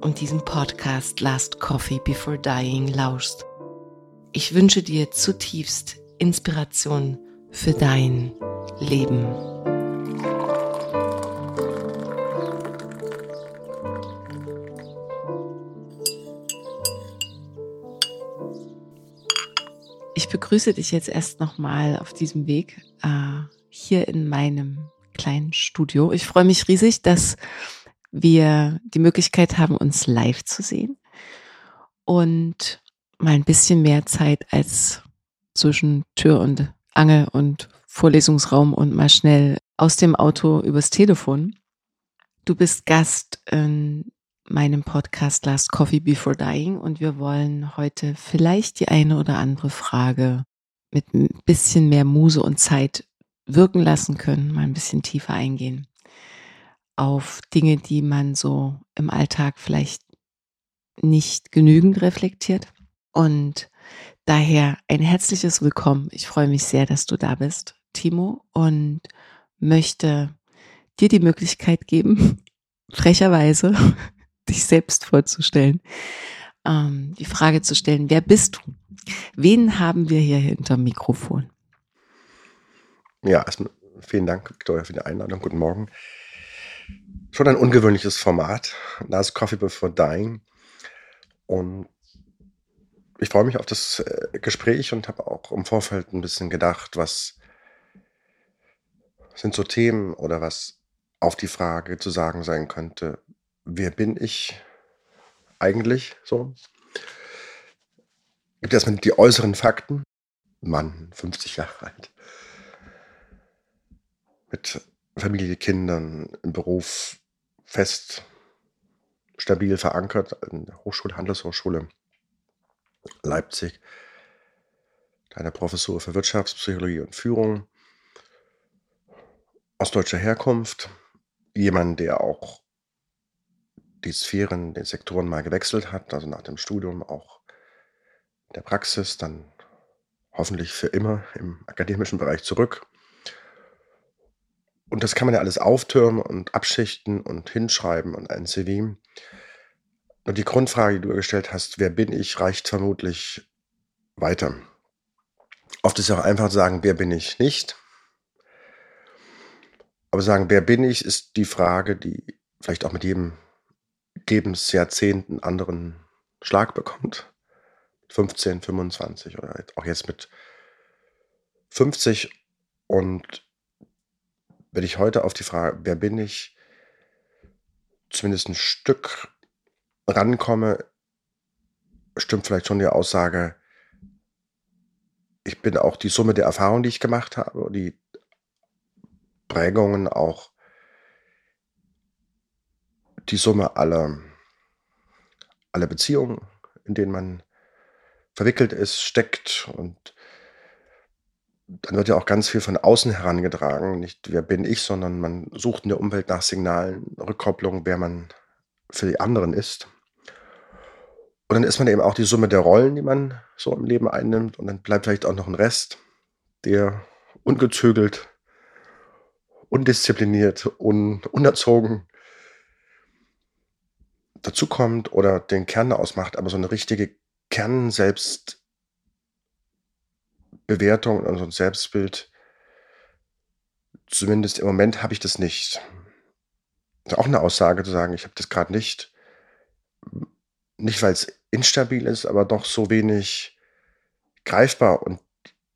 und diesen Podcast Last Coffee Before Dying lauschst. Ich wünsche dir zutiefst Inspiration für dein Leben. Ich begrüße dich jetzt erst nochmal auf diesem Weg äh, hier in meinem kleinen Studio. Ich freue mich riesig, dass wir die Möglichkeit haben, uns live zu sehen und mal ein bisschen mehr Zeit als zwischen Tür und Angel und Vorlesungsraum und mal schnell aus dem Auto übers Telefon. Du bist Gast in meinem Podcast Last Coffee Before Dying und wir wollen heute vielleicht die eine oder andere Frage mit ein bisschen mehr Muse und Zeit wirken lassen können, mal ein bisschen tiefer eingehen auf Dinge, die man so im Alltag vielleicht nicht genügend reflektiert. Und daher ein herzliches Willkommen. Ich freue mich sehr, dass du da bist, Timo, und möchte dir die Möglichkeit geben, frecherweise dich selbst vorzustellen, ähm, die Frage zu stellen, wer bist du? Wen haben wir hier hinterm Mikrofon? Ja, erstmal vielen Dank, Victoria, für die Einladung. Guten Morgen schon ein ungewöhnliches Format. Last Coffee Before Dying. Und ich freue mich auf das äh, Gespräch und habe auch im Vorfeld ein bisschen gedacht, was sind so Themen oder was auf die Frage zu sagen sein könnte, wer bin ich eigentlich so? Gibt erstmal die äußeren Fakten. Mann, 50 Jahre alt. Mit Familie, Kindern, im Beruf fest, stabil verankert in der Hochschule, Handelshochschule Leipzig, einer Professur für Wirtschaftspsychologie und Führung, aus deutscher Herkunft, jemand, der auch die Sphären, die Sektoren mal gewechselt hat, also nach dem Studium auch in der Praxis, dann hoffentlich für immer im akademischen Bereich zurück und das kann man ja alles auftürmen und abschichten und hinschreiben und ein CV. Und die Grundfrage, die du gestellt hast, wer bin ich, reicht vermutlich weiter. oft ist ja auch einfach zu sagen, wer bin ich nicht. Aber sagen, wer bin ich, ist die Frage, die vielleicht auch mit jedem Lebensjahrzehnt einen anderen Schlag bekommt. 15, 25 oder auch jetzt mit 50. Und wenn ich heute auf die Frage, wer bin ich, zumindest ein Stück rankomme, stimmt vielleicht schon die Aussage, ich bin auch die Summe der Erfahrungen, die ich gemacht habe, die Prägungen auch die Summe aller, aller Beziehungen, in denen man verwickelt ist, steckt und dann wird ja auch ganz viel von außen herangetragen. Nicht wer bin ich, sondern man sucht in der Umwelt nach Signalen, Rückkopplung, wer man für die anderen ist. Und dann ist man eben auch die Summe der Rollen, die man so im Leben einnimmt. Und dann bleibt vielleicht auch noch ein Rest, der ungezügelt, undiszipliniert, un unerzogen dazukommt oder den Kern ausmacht. Aber so eine richtige Kern-Selbst- Bewertung und so ein Selbstbild, zumindest im Moment habe ich das nicht. Das ist auch eine Aussage zu sagen, ich habe das gerade nicht. Nicht, weil es instabil ist, aber doch so wenig greifbar. Und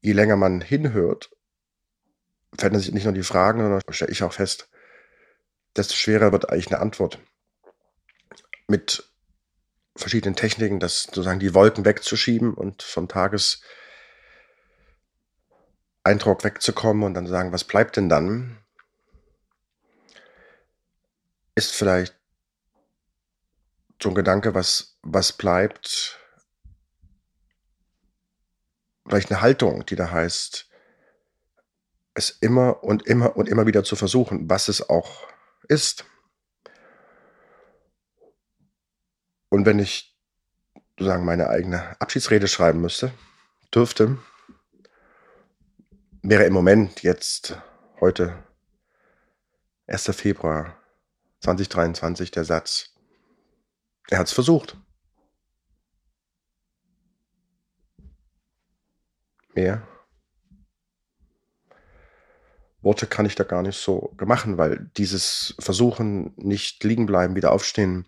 je länger man hinhört, verändern sich nicht nur die Fragen, sondern stelle ich auch fest, desto schwerer wird eigentlich eine Antwort. Mit verschiedenen Techniken, das sozusagen die Wolken wegzuschieben und vom Tages Eindruck wegzukommen und dann sagen, was bleibt denn dann? Ist vielleicht so ein Gedanke, was, was bleibt, vielleicht eine Haltung, die da heißt, es immer und immer und immer wieder zu versuchen, was es auch ist. Und wenn ich sozusagen meine eigene Abschiedsrede schreiben müsste, dürfte, wäre im Moment jetzt heute 1. Februar 2023 der Satz, er hat es versucht. Mehr Worte kann ich da gar nicht so machen, weil dieses Versuchen, nicht liegen bleiben, wieder aufstehen,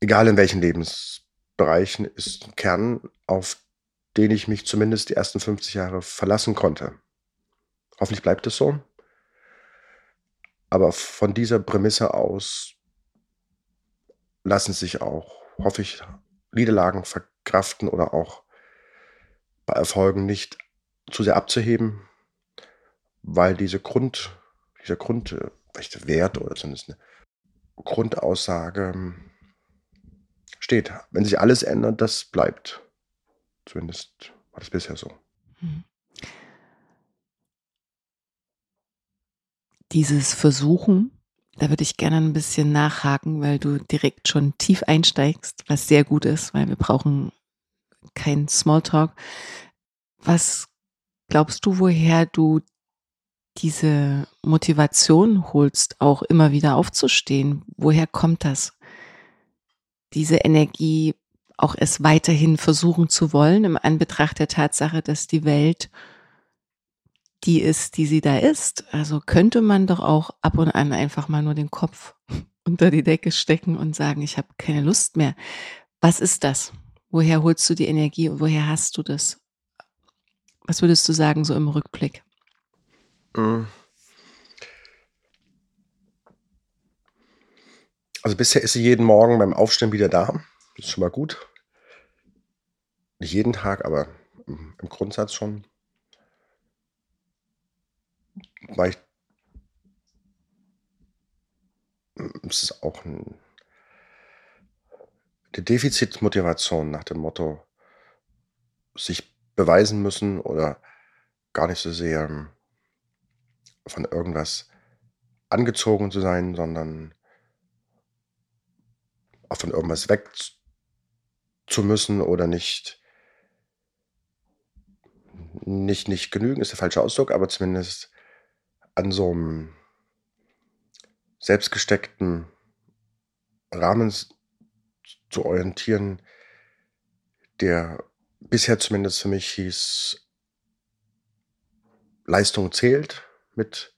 egal in welchen Lebensbereichen, ist ein Kern, auf den ich mich zumindest die ersten 50 Jahre verlassen konnte. Hoffentlich bleibt es so. Aber von dieser Prämisse aus lassen sich auch, hoffe ich, Niederlagen verkraften oder auch bei Erfolgen nicht zu sehr abzuheben, weil diese Grund, dieser Grundwert oder zumindest eine Grundaussage ähm, steht. Wenn sich alles ändert, das bleibt. Zumindest war das bisher so. Hm. Dieses Versuchen, da würde ich gerne ein bisschen nachhaken, weil du direkt schon tief einsteigst, was sehr gut ist, weil wir brauchen keinen Smalltalk. Was glaubst du, woher du diese Motivation holst, auch immer wieder aufzustehen? Woher kommt das? Diese Energie, auch es weiterhin versuchen zu wollen, im Anbetracht der Tatsache, dass die Welt die ist, die sie da ist. Also könnte man doch auch ab und an einfach mal nur den Kopf unter die Decke stecken und sagen, ich habe keine Lust mehr. Was ist das? Woher holst du die Energie und woher hast du das? Was würdest du sagen, so im Rückblick? Hm. Also bisher ist sie jeden Morgen beim Aufstehen wieder da. Das ist schon mal gut. Nicht jeden Tag, aber im Grundsatz schon weil ich, es ist auch ein, eine Defizitmotivation nach dem Motto, sich beweisen müssen oder gar nicht so sehr ähm, von irgendwas angezogen zu sein, sondern auch von irgendwas weg zu müssen oder nicht nicht nicht genügen ist der falsche Ausdruck, aber zumindest an so einem selbstgesteckten Rahmen zu orientieren, der bisher zumindest für mich hieß, Leistung zählt, mit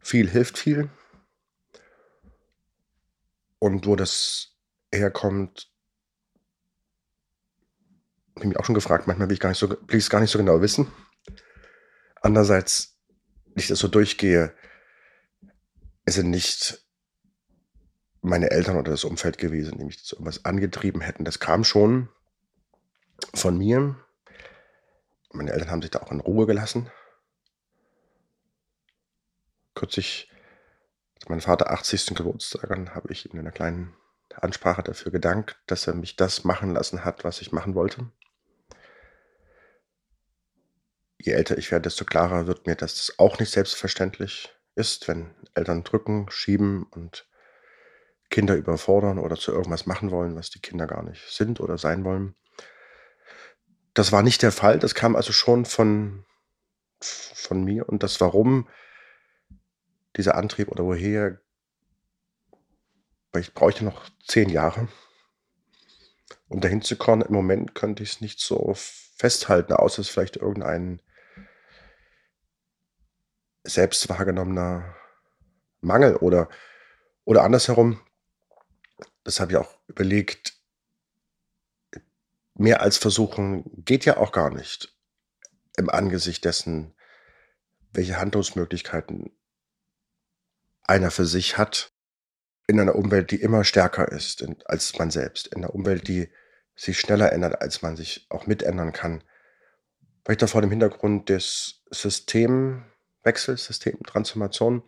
viel hilft viel. Und wo das herkommt, habe ich auch schon gefragt. Manchmal will ich, gar so, will ich es gar nicht so genau wissen. Andererseits, wenn ich das so durchgehe, es sind nicht meine Eltern oder das Umfeld gewesen, die mich zu irgendwas angetrieben hätten. Das kam schon von mir. Meine Eltern haben sich da auch in Ruhe gelassen. Kürzlich, als mein Vater 80. Geburtstag an, habe ich ihm in einer kleinen Ansprache dafür gedankt, dass er mich das machen lassen hat, was ich machen wollte. Je älter ich werde, desto klarer wird mir, dass es auch nicht selbstverständlich ist, wenn Eltern drücken, schieben und Kinder überfordern oder zu irgendwas machen wollen, was die Kinder gar nicht sind oder sein wollen. Das war nicht der Fall. Das kam also schon von, von mir. Und das Warum, dieser Antrieb oder woher, weil ich bräuchte noch zehn Jahre, um dahin zu kommen. Im Moment könnte ich es nicht so festhalten, außer es vielleicht irgendein selbst wahrgenommener Mangel oder, oder andersherum. Das habe ich auch überlegt. Mehr als versuchen geht ja auch gar nicht im Angesicht dessen, welche Handlungsmöglichkeiten einer für sich hat in einer Umwelt, die immer stärker ist als man selbst, in einer Umwelt, die sich schneller ändert, als man sich auch mitändern kann. Vielleicht vor dem Hintergrund des Systemwechsels, Systemtransformation,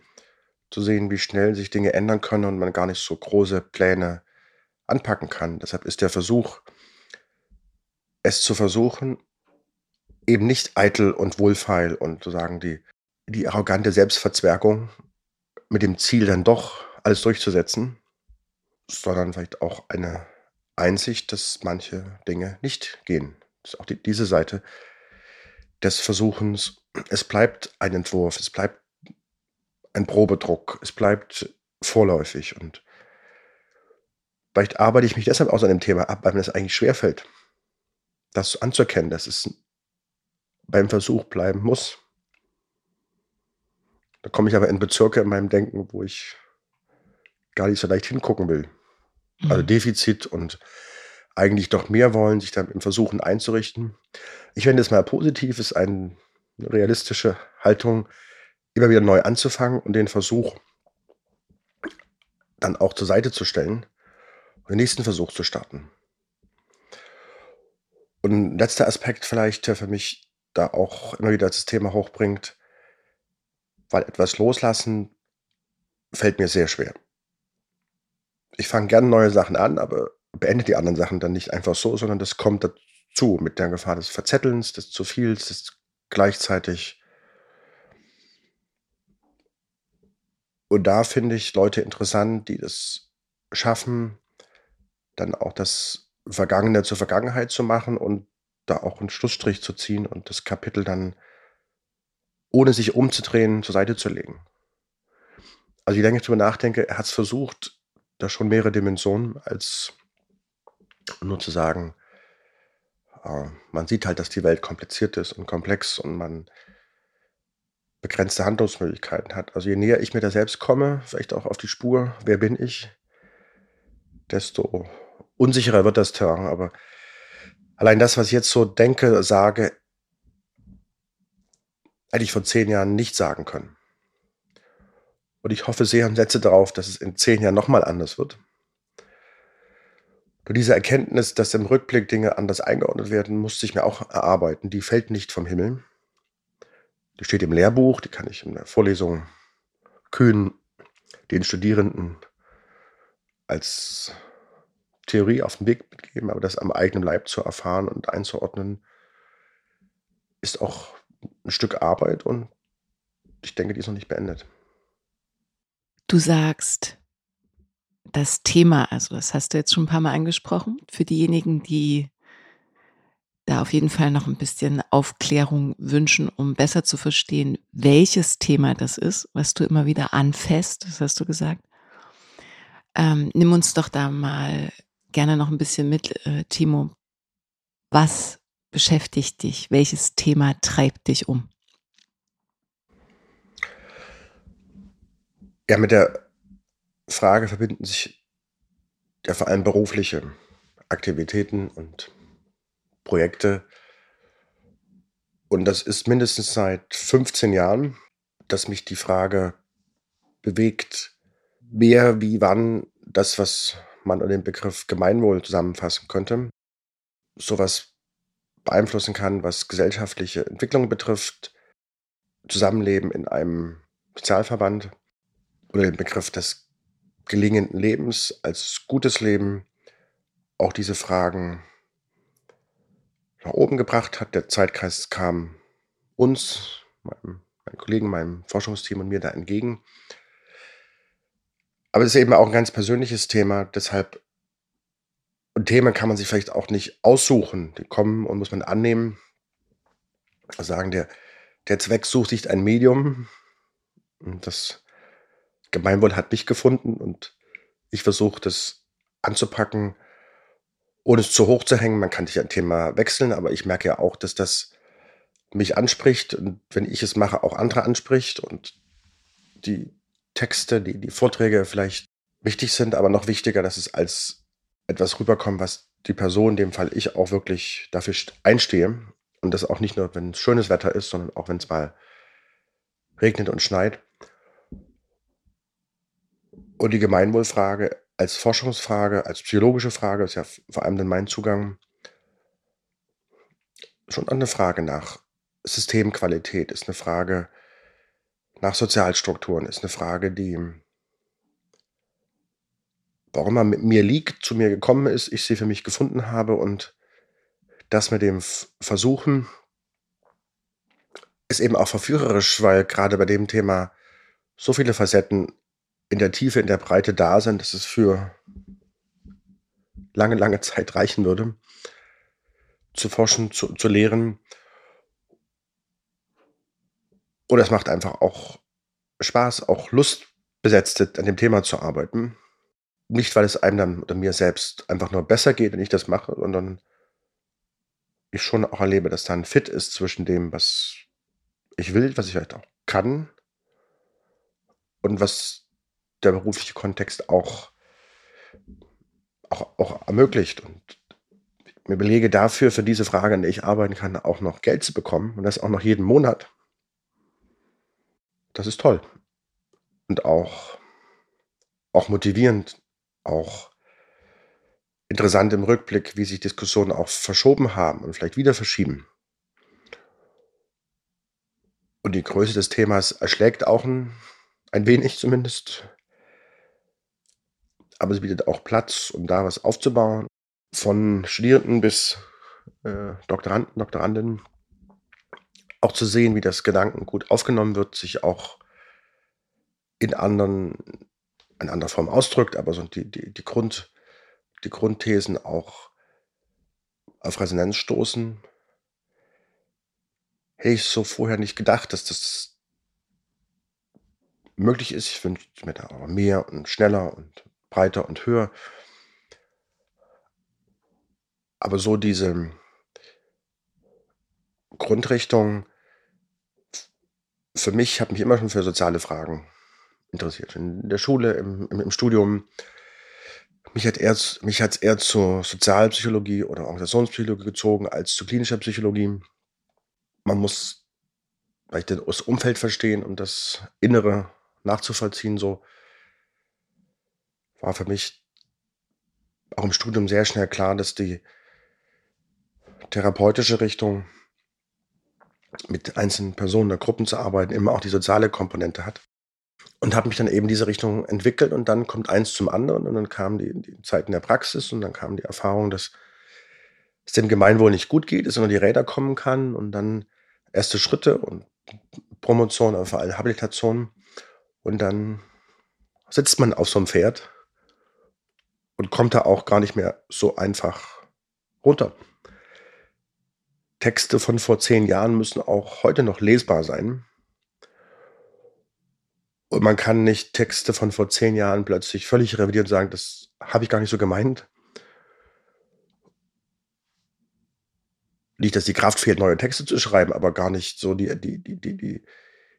zu sehen, wie schnell sich Dinge ändern können und man gar nicht so große Pläne anpacken kann. Deshalb ist der Versuch, es zu versuchen, eben nicht eitel und wohlfeil und sozusagen die, die arrogante Selbstverzwergung mit dem Ziel dann doch alles durchzusetzen, sondern vielleicht auch eine Einsicht, dass manche Dinge nicht gehen. Das ist auch die, diese Seite des Versuchens. Es bleibt ein Entwurf, es bleibt ein Probedruck, es bleibt vorläufig und vielleicht arbeite ich mich deshalb aus an dem Thema ab, weil mir das eigentlich schwerfällt, das anzuerkennen, dass es beim Versuch bleiben muss. Da komme ich aber in Bezirke in meinem Denken, wo ich gar nicht so leicht hingucken will. Also mhm. Also Defizit und eigentlich doch mehr wollen, sich dann im Versuchen einzurichten. Ich finde es mal positiv, ist eine realistische Haltung, immer wieder neu anzufangen und den Versuch dann auch zur Seite zu stellen und den nächsten Versuch zu starten. Und ein letzter Aspekt vielleicht, der für mich da auch immer wieder das Thema hochbringt, weil etwas loslassen fällt mir sehr schwer. Ich fange gerne neue Sachen an, aber beende die anderen Sachen dann nicht einfach so, sondern das kommt dazu mit der Gefahr des Verzettelns, des zu viels, des gleichzeitig. Und da finde ich Leute interessant, die das schaffen, dann auch das Vergangene zur Vergangenheit zu machen und da auch einen Schlussstrich zu ziehen und das Kapitel dann ohne sich umzudrehen, zur Seite zu legen. Also je länger ich darüber nachdenke, er hat es versucht, da schon mehrere Dimensionen als nur zu sagen, äh, man sieht halt, dass die Welt kompliziert ist und komplex und man begrenzte Handlungsmöglichkeiten hat. Also je näher ich mir da selbst komme, vielleicht auch auf die Spur, wer bin ich, desto unsicherer wird das Terrain. Aber allein das, was ich jetzt so denke, sage, hätte ich vor zehn Jahren nicht sagen können. Und ich hoffe sehr und setze darauf, dass es in zehn Jahren nochmal anders wird. Nur diese Erkenntnis, dass im Rückblick Dinge anders eingeordnet werden, musste ich mir auch erarbeiten. Die fällt nicht vom Himmel. Die steht im Lehrbuch, die kann ich in der Vorlesung kühn den Studierenden als Theorie auf den Weg mitgeben, aber das am eigenen Leib zu erfahren und einzuordnen, ist auch ein Stück Arbeit und ich denke, die ist noch nicht beendet. Du sagst, das Thema, also das hast du jetzt schon ein paar Mal angesprochen, für diejenigen, die da auf jeden Fall noch ein bisschen Aufklärung wünschen, um besser zu verstehen, welches Thema das ist, was du immer wieder anfasst, das hast du gesagt. Ähm, nimm uns doch da mal gerne noch ein bisschen mit, äh, Timo. Was beschäftigt dich? Welches Thema treibt dich um? Ja, mit der Frage verbinden sich ja vor allem berufliche Aktivitäten und Projekte. Und das ist mindestens seit 15 Jahren, dass mich die Frage bewegt, wer, wie, wann das, was man unter dem Begriff Gemeinwohl zusammenfassen könnte, sowas beeinflussen kann, was gesellschaftliche Entwicklung betrifft, Zusammenleben in einem Sozialverband oder den Begriff des gelingenden Lebens als gutes Leben, auch diese Fragen nach oben gebracht hat. Der Zeitkreis kam uns, meinem, meinen Kollegen, meinem Forschungsteam und mir da entgegen. Aber es ist eben auch ein ganz persönliches Thema, deshalb und Themen kann man sich vielleicht auch nicht aussuchen. Die kommen und muss man annehmen. Sagen, der, der Zweck sucht sich ein Medium. Und das Gemeinwohl hat mich gefunden und ich versuche das anzupacken, ohne es zu hoch zu hängen. Man kann sich ein Thema wechseln, aber ich merke ja auch, dass das mich anspricht und wenn ich es mache, auch andere anspricht und die Texte, die, die Vorträge vielleicht wichtig sind, aber noch wichtiger, dass es als etwas rüberkommt, was die Person, in dem Fall ich, auch wirklich dafür einstehe. Und das auch nicht nur, wenn es schönes Wetter ist, sondern auch wenn es mal regnet und schneit. Und die Gemeinwohlfrage als Forschungsfrage, als psychologische Frage, ist ja vor allem dann mein Zugang, schon eine Frage nach Systemqualität, ist eine Frage nach Sozialstrukturen ist eine Frage, die warum er mit mir liegt, zu mir gekommen ist, ich sie für mich gefunden habe und das mit dem Versuchen ist eben auch verführerisch, weil gerade bei dem Thema so viele Facetten in der Tiefe, in der Breite da sind, dass es für lange, lange Zeit reichen würde, zu forschen, zu, zu lehren oder es macht einfach auch Spaß, auch Lust besetzt, an dem Thema zu arbeiten. Nicht, weil es einem dann oder mir selbst einfach nur besser geht, wenn ich das mache, sondern ich schon auch erlebe, dass da ein Fit ist zwischen dem, was ich will, was ich vielleicht auch kann und was der berufliche Kontext auch, auch, auch ermöglicht. Und mir belege dafür, für diese Frage, an der ich arbeiten kann, auch noch Geld zu bekommen und das auch noch jeden Monat das ist toll. Und auch, auch motivierend, auch interessant im Rückblick, wie sich Diskussionen auch verschoben haben und vielleicht wieder verschieben. Und die Größe des Themas erschlägt auch ein, ein wenig zumindest. Aber sie bietet auch Platz, um da was aufzubauen. Von Studierenden bis äh, Doktoranden, Doktorandinnen auch zu sehen, wie das Gedankengut aufgenommen wird, sich auch in anderen, in anderer Form ausdrückt, aber so die, die, die, Grund, die Grundthesen auch auf Resonanz stoßen. Hätte ich so vorher nicht gedacht, dass das möglich ist. Ich wünsche mir da aber mehr und schneller und breiter und höher. Aber so diese, Grundrichtung für mich habe mich immer schon für soziale Fragen interessiert. In der Schule, im, im, im Studium. Mich hat eher, mich hat's eher zur Sozialpsychologie oder Organisationspsychologie gezogen als zu klinischer Psychologie. Man muss vielleicht das Umfeld verstehen und das Innere nachzuvollziehen. So war für mich auch im Studium sehr schnell klar, dass die therapeutische Richtung mit einzelnen Personen oder Gruppen zu arbeiten, immer auch die soziale Komponente hat. Und habe mich dann eben diese Richtung entwickelt und dann kommt eins zum anderen und dann kamen die, die Zeiten der Praxis und dann kam die Erfahrung, dass es dem Gemeinwohl nicht gut geht, es unter die Räder kommen kann und dann erste Schritte und Promotion, aber vor allem Habilitation und dann sitzt man auf so einem Pferd und kommt da auch gar nicht mehr so einfach runter. Texte von vor zehn Jahren müssen auch heute noch lesbar sein. Und man kann nicht Texte von vor zehn Jahren plötzlich völlig revidieren und sagen, das habe ich gar nicht so gemeint. nicht, dass die Kraft fehlt, neue Texte zu schreiben, aber gar nicht so die, die, die, die, die,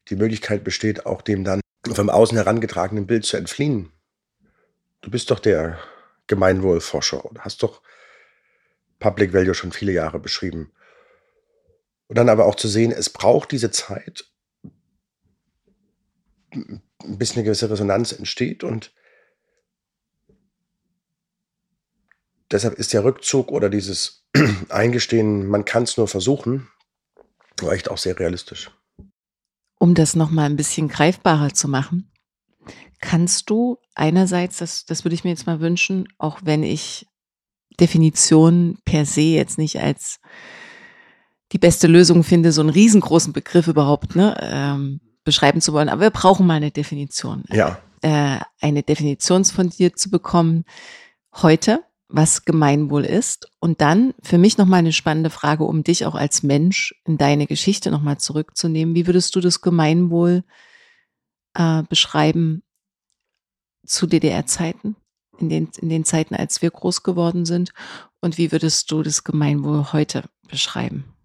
die Möglichkeit besteht, auch dem dann vom Außen herangetragenen Bild zu entfliehen. Du bist doch der Gemeinwohlforscher und hast doch Public Value schon viele Jahre beschrieben. Und dann aber auch zu sehen, es braucht diese Zeit, bis eine gewisse Resonanz entsteht und deshalb ist der Rückzug oder dieses Eingestehen, man kann es nur versuchen, echt auch sehr realistisch. Um das nochmal ein bisschen greifbarer zu machen, kannst du einerseits, das, das würde ich mir jetzt mal wünschen, auch wenn ich Definition per se jetzt nicht als die beste Lösung finde, so einen riesengroßen Begriff überhaupt ne, ähm, beschreiben zu wollen. Aber wir brauchen mal eine Definition. Ja. Äh, eine Definition von dir zu bekommen heute, was Gemeinwohl ist. Und dann für mich nochmal eine spannende Frage, um dich auch als Mensch in deine Geschichte nochmal zurückzunehmen. Wie würdest du das Gemeinwohl äh, beschreiben zu DDR-Zeiten? In den, in den Zeiten, als wir groß geworden sind? Und wie würdest du das Gemeinwohl heute beschreiben?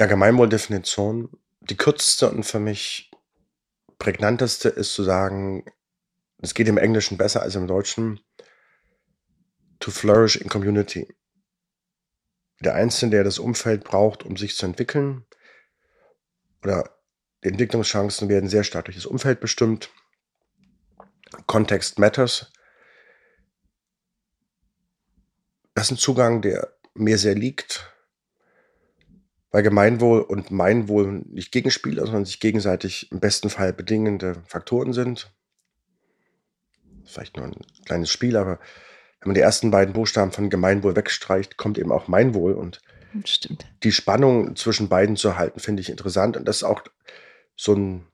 Ja, Gemeinwohldefinition, die kürzeste und für mich prägnanteste ist zu sagen, es geht im Englischen besser als im Deutschen, to flourish in community. Der Einzelne, der das Umfeld braucht, um sich zu entwickeln, oder Entwicklungschancen werden sehr stark durch das Umfeld bestimmt. Context matters. Das ist ein Zugang, der mir sehr liegt, weil Gemeinwohl und Meinwohl nicht Gegenspieler, sondern sich gegenseitig im besten Fall bedingende Faktoren sind. Vielleicht nur ein kleines Spiel, aber wenn man die ersten beiden Buchstaben von Gemeinwohl wegstreicht, kommt eben auch Meinwohl. Und Stimmt. die Spannung zwischen beiden zu halten, finde ich interessant. Und das ist auch so ein,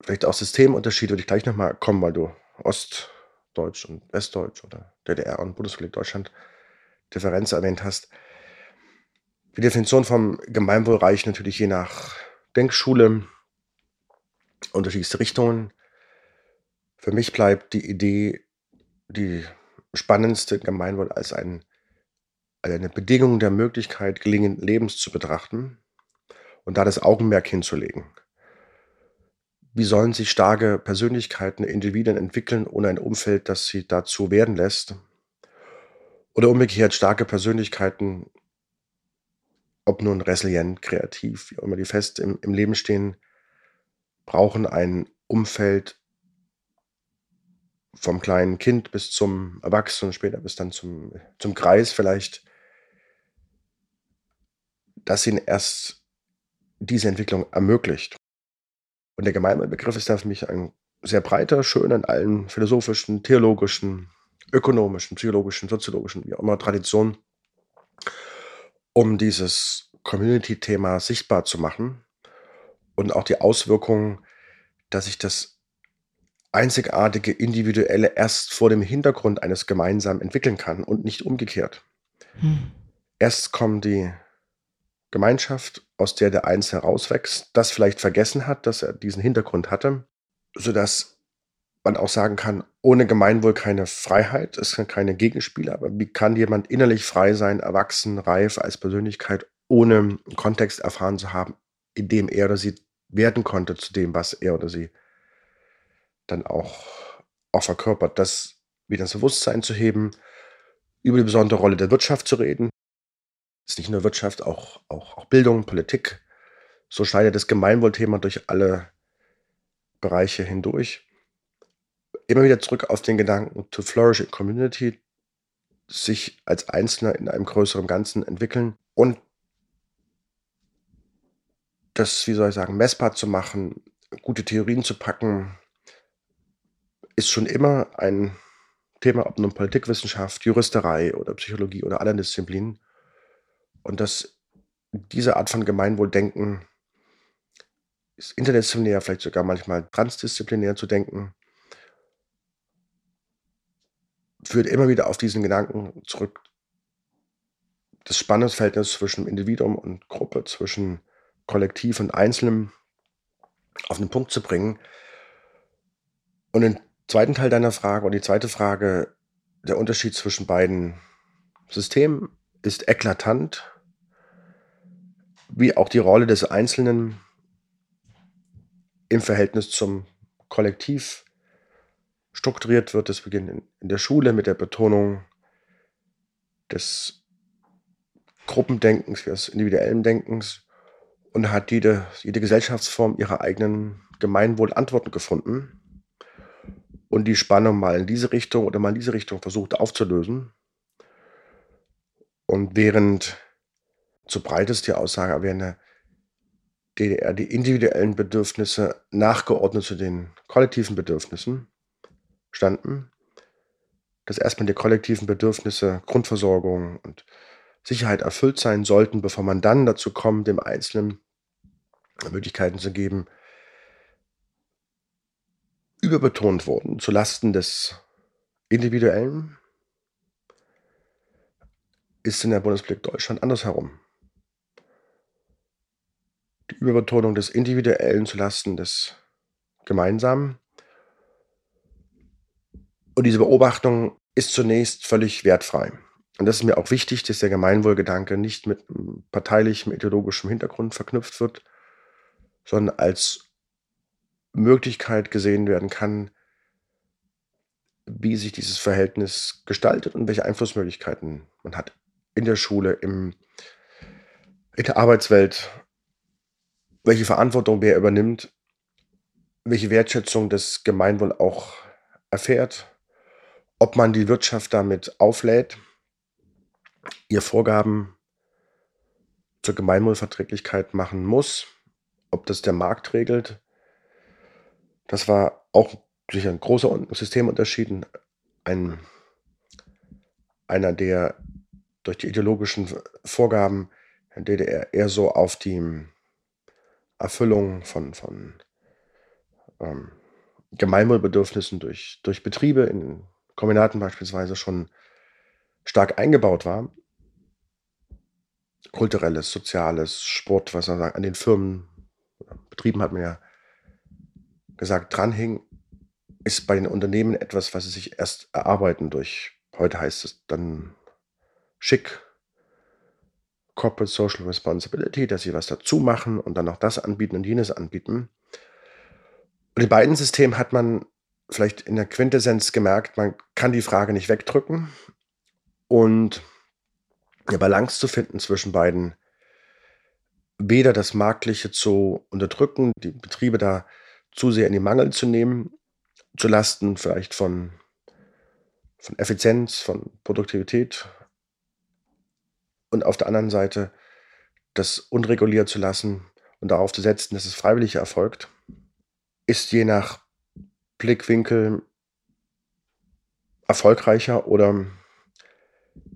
vielleicht auch Systemunterschied, würde ich gleich nochmal kommen, weil du Ostdeutsch und Westdeutsch oder DDR und Bundesrepublik Deutschland Differenz erwähnt hast. Die Definition vom Gemeinwohl reicht natürlich je nach Denkschule, unterschiedlichste Richtungen. Für mich bleibt die Idee, die spannendste Gemeinwohl als ein, eine Bedingung der Möglichkeit gelingenden Lebens zu betrachten und da das Augenmerk hinzulegen. Wie sollen sich starke Persönlichkeiten, Individuen entwickeln ohne ein Umfeld, das sie dazu werden lässt? Oder umgekehrt starke Persönlichkeiten ob nun resilient, kreativ, wie immer die fest im, im Leben stehen, brauchen ein Umfeld vom kleinen Kind bis zum Erwachsenen, später bis dann zum, zum Kreis vielleicht, das ihnen erst diese Entwicklung ermöglicht. Und der Gemeinbegriff ist da für mich ein sehr breiter, schön in allen philosophischen, theologischen, ökonomischen, psychologischen, soziologischen, wie auch immer Traditionen um dieses Community-Thema sichtbar zu machen und auch die Auswirkungen, dass sich das einzigartige Individuelle erst vor dem Hintergrund eines gemeinsamen entwickeln kann und nicht umgekehrt. Hm. Erst kommt die Gemeinschaft, aus der der Eins herauswächst, das vielleicht vergessen hat, dass er diesen Hintergrund hatte, sodass man auch sagen kann, ohne Gemeinwohl keine Freiheit, es sind keine Gegenspieler, aber wie kann jemand innerlich frei sein, erwachsen, reif als Persönlichkeit, ohne Kontext erfahren zu haben, in dem er oder sie werden konnte zu dem, was er oder sie dann auch, auch verkörpert. Das wieder ins Bewusstsein zu heben, über die besondere Rolle der Wirtschaft zu reden. Ist nicht nur Wirtschaft, auch, auch, auch Bildung, Politik. So schneidet das Gemeinwohlthema durch alle Bereiche hindurch immer wieder zurück auf den Gedanken to flourish in community, sich als Einzelner in einem größeren Ganzen entwickeln und das, wie soll ich sagen, messbar zu machen, gute Theorien zu packen, ist schon immer ein Thema, ob nun Politikwissenschaft, Juristerei oder Psychologie oder anderen Disziplinen. Und dass diese Art von Gemeinwohldenken ist interdisziplinär, vielleicht sogar manchmal transdisziplinär zu denken, führt immer wieder auf diesen Gedanken zurück, das Spannungsverhältnis zwischen Individuum und Gruppe, zwischen Kollektiv und Einzelnem auf den Punkt zu bringen. Und den zweiten Teil deiner Frage und die zweite Frage, der Unterschied zwischen beiden Systemen ist eklatant. Wie auch die Rolle des Einzelnen im Verhältnis zum Kollektiv strukturiert wird. Das beginnt in der Schule mit der Betonung des Gruppendenkens, des individuellen Denkens und hat jede, jede Gesellschaftsform ihre eigenen Gemeinwohlantworten gefunden und die Spannung mal in diese Richtung oder mal in diese Richtung versucht aufzulösen. Und während zu breit ist die Aussage, während der DDR die individuellen Bedürfnisse nachgeordnet zu den kollektiven Bedürfnissen standen, dass erstmal die kollektiven Bedürfnisse, Grundversorgung und Sicherheit erfüllt sein sollten, bevor man dann dazu kommt, dem Einzelnen Möglichkeiten zu geben, überbetont wurden zulasten des Individuellen, ist in der Bundesrepublik Deutschland andersherum. Die Überbetonung des Individuellen zulasten des Gemeinsamen. Und diese Beobachtung ist zunächst völlig wertfrei. Und das ist mir auch wichtig, dass der Gemeinwohlgedanke nicht mit parteilichem, ideologischem Hintergrund verknüpft wird, sondern als Möglichkeit gesehen werden kann, wie sich dieses Verhältnis gestaltet und welche Einflussmöglichkeiten man hat in der Schule, im, in der Arbeitswelt, welche Verantwortung wer übernimmt, welche Wertschätzung das Gemeinwohl auch erfährt, ob man die Wirtschaft damit auflädt, ihr Vorgaben zur Gemeinwohlverträglichkeit machen muss, ob das der Markt regelt das war auch sicher ein großer Systemunterschied. Ein, einer, der durch die ideologischen Vorgaben der DDR eher so auf die Erfüllung von, von ähm, Gemeinwohlbedürfnissen durch, durch Betriebe in Kombinaten beispielsweise schon stark eingebaut war. Kulturelles, soziales, Sport, was man sagt, an den Firmen, Betrieben hat man ja gesagt dranhängen, ist bei den Unternehmen etwas, was sie sich erst erarbeiten durch, heute heißt es dann schick, Corporate Social Responsibility, dass sie was dazu machen und dann noch das anbieten und jenes anbieten. Und in beiden Systemen hat man vielleicht in der Quintessenz gemerkt, man kann die Frage nicht wegdrücken und eine Balance zu finden zwischen beiden, weder das Marktliche zu unterdrücken, die Betriebe da zu sehr in den Mangel zu nehmen, zu Lasten vielleicht von, von Effizienz, von Produktivität und auf der anderen Seite das unreguliert zu lassen und darauf zu setzen, dass es freiwillig erfolgt, ist je nach Blickwinkel erfolgreicher oder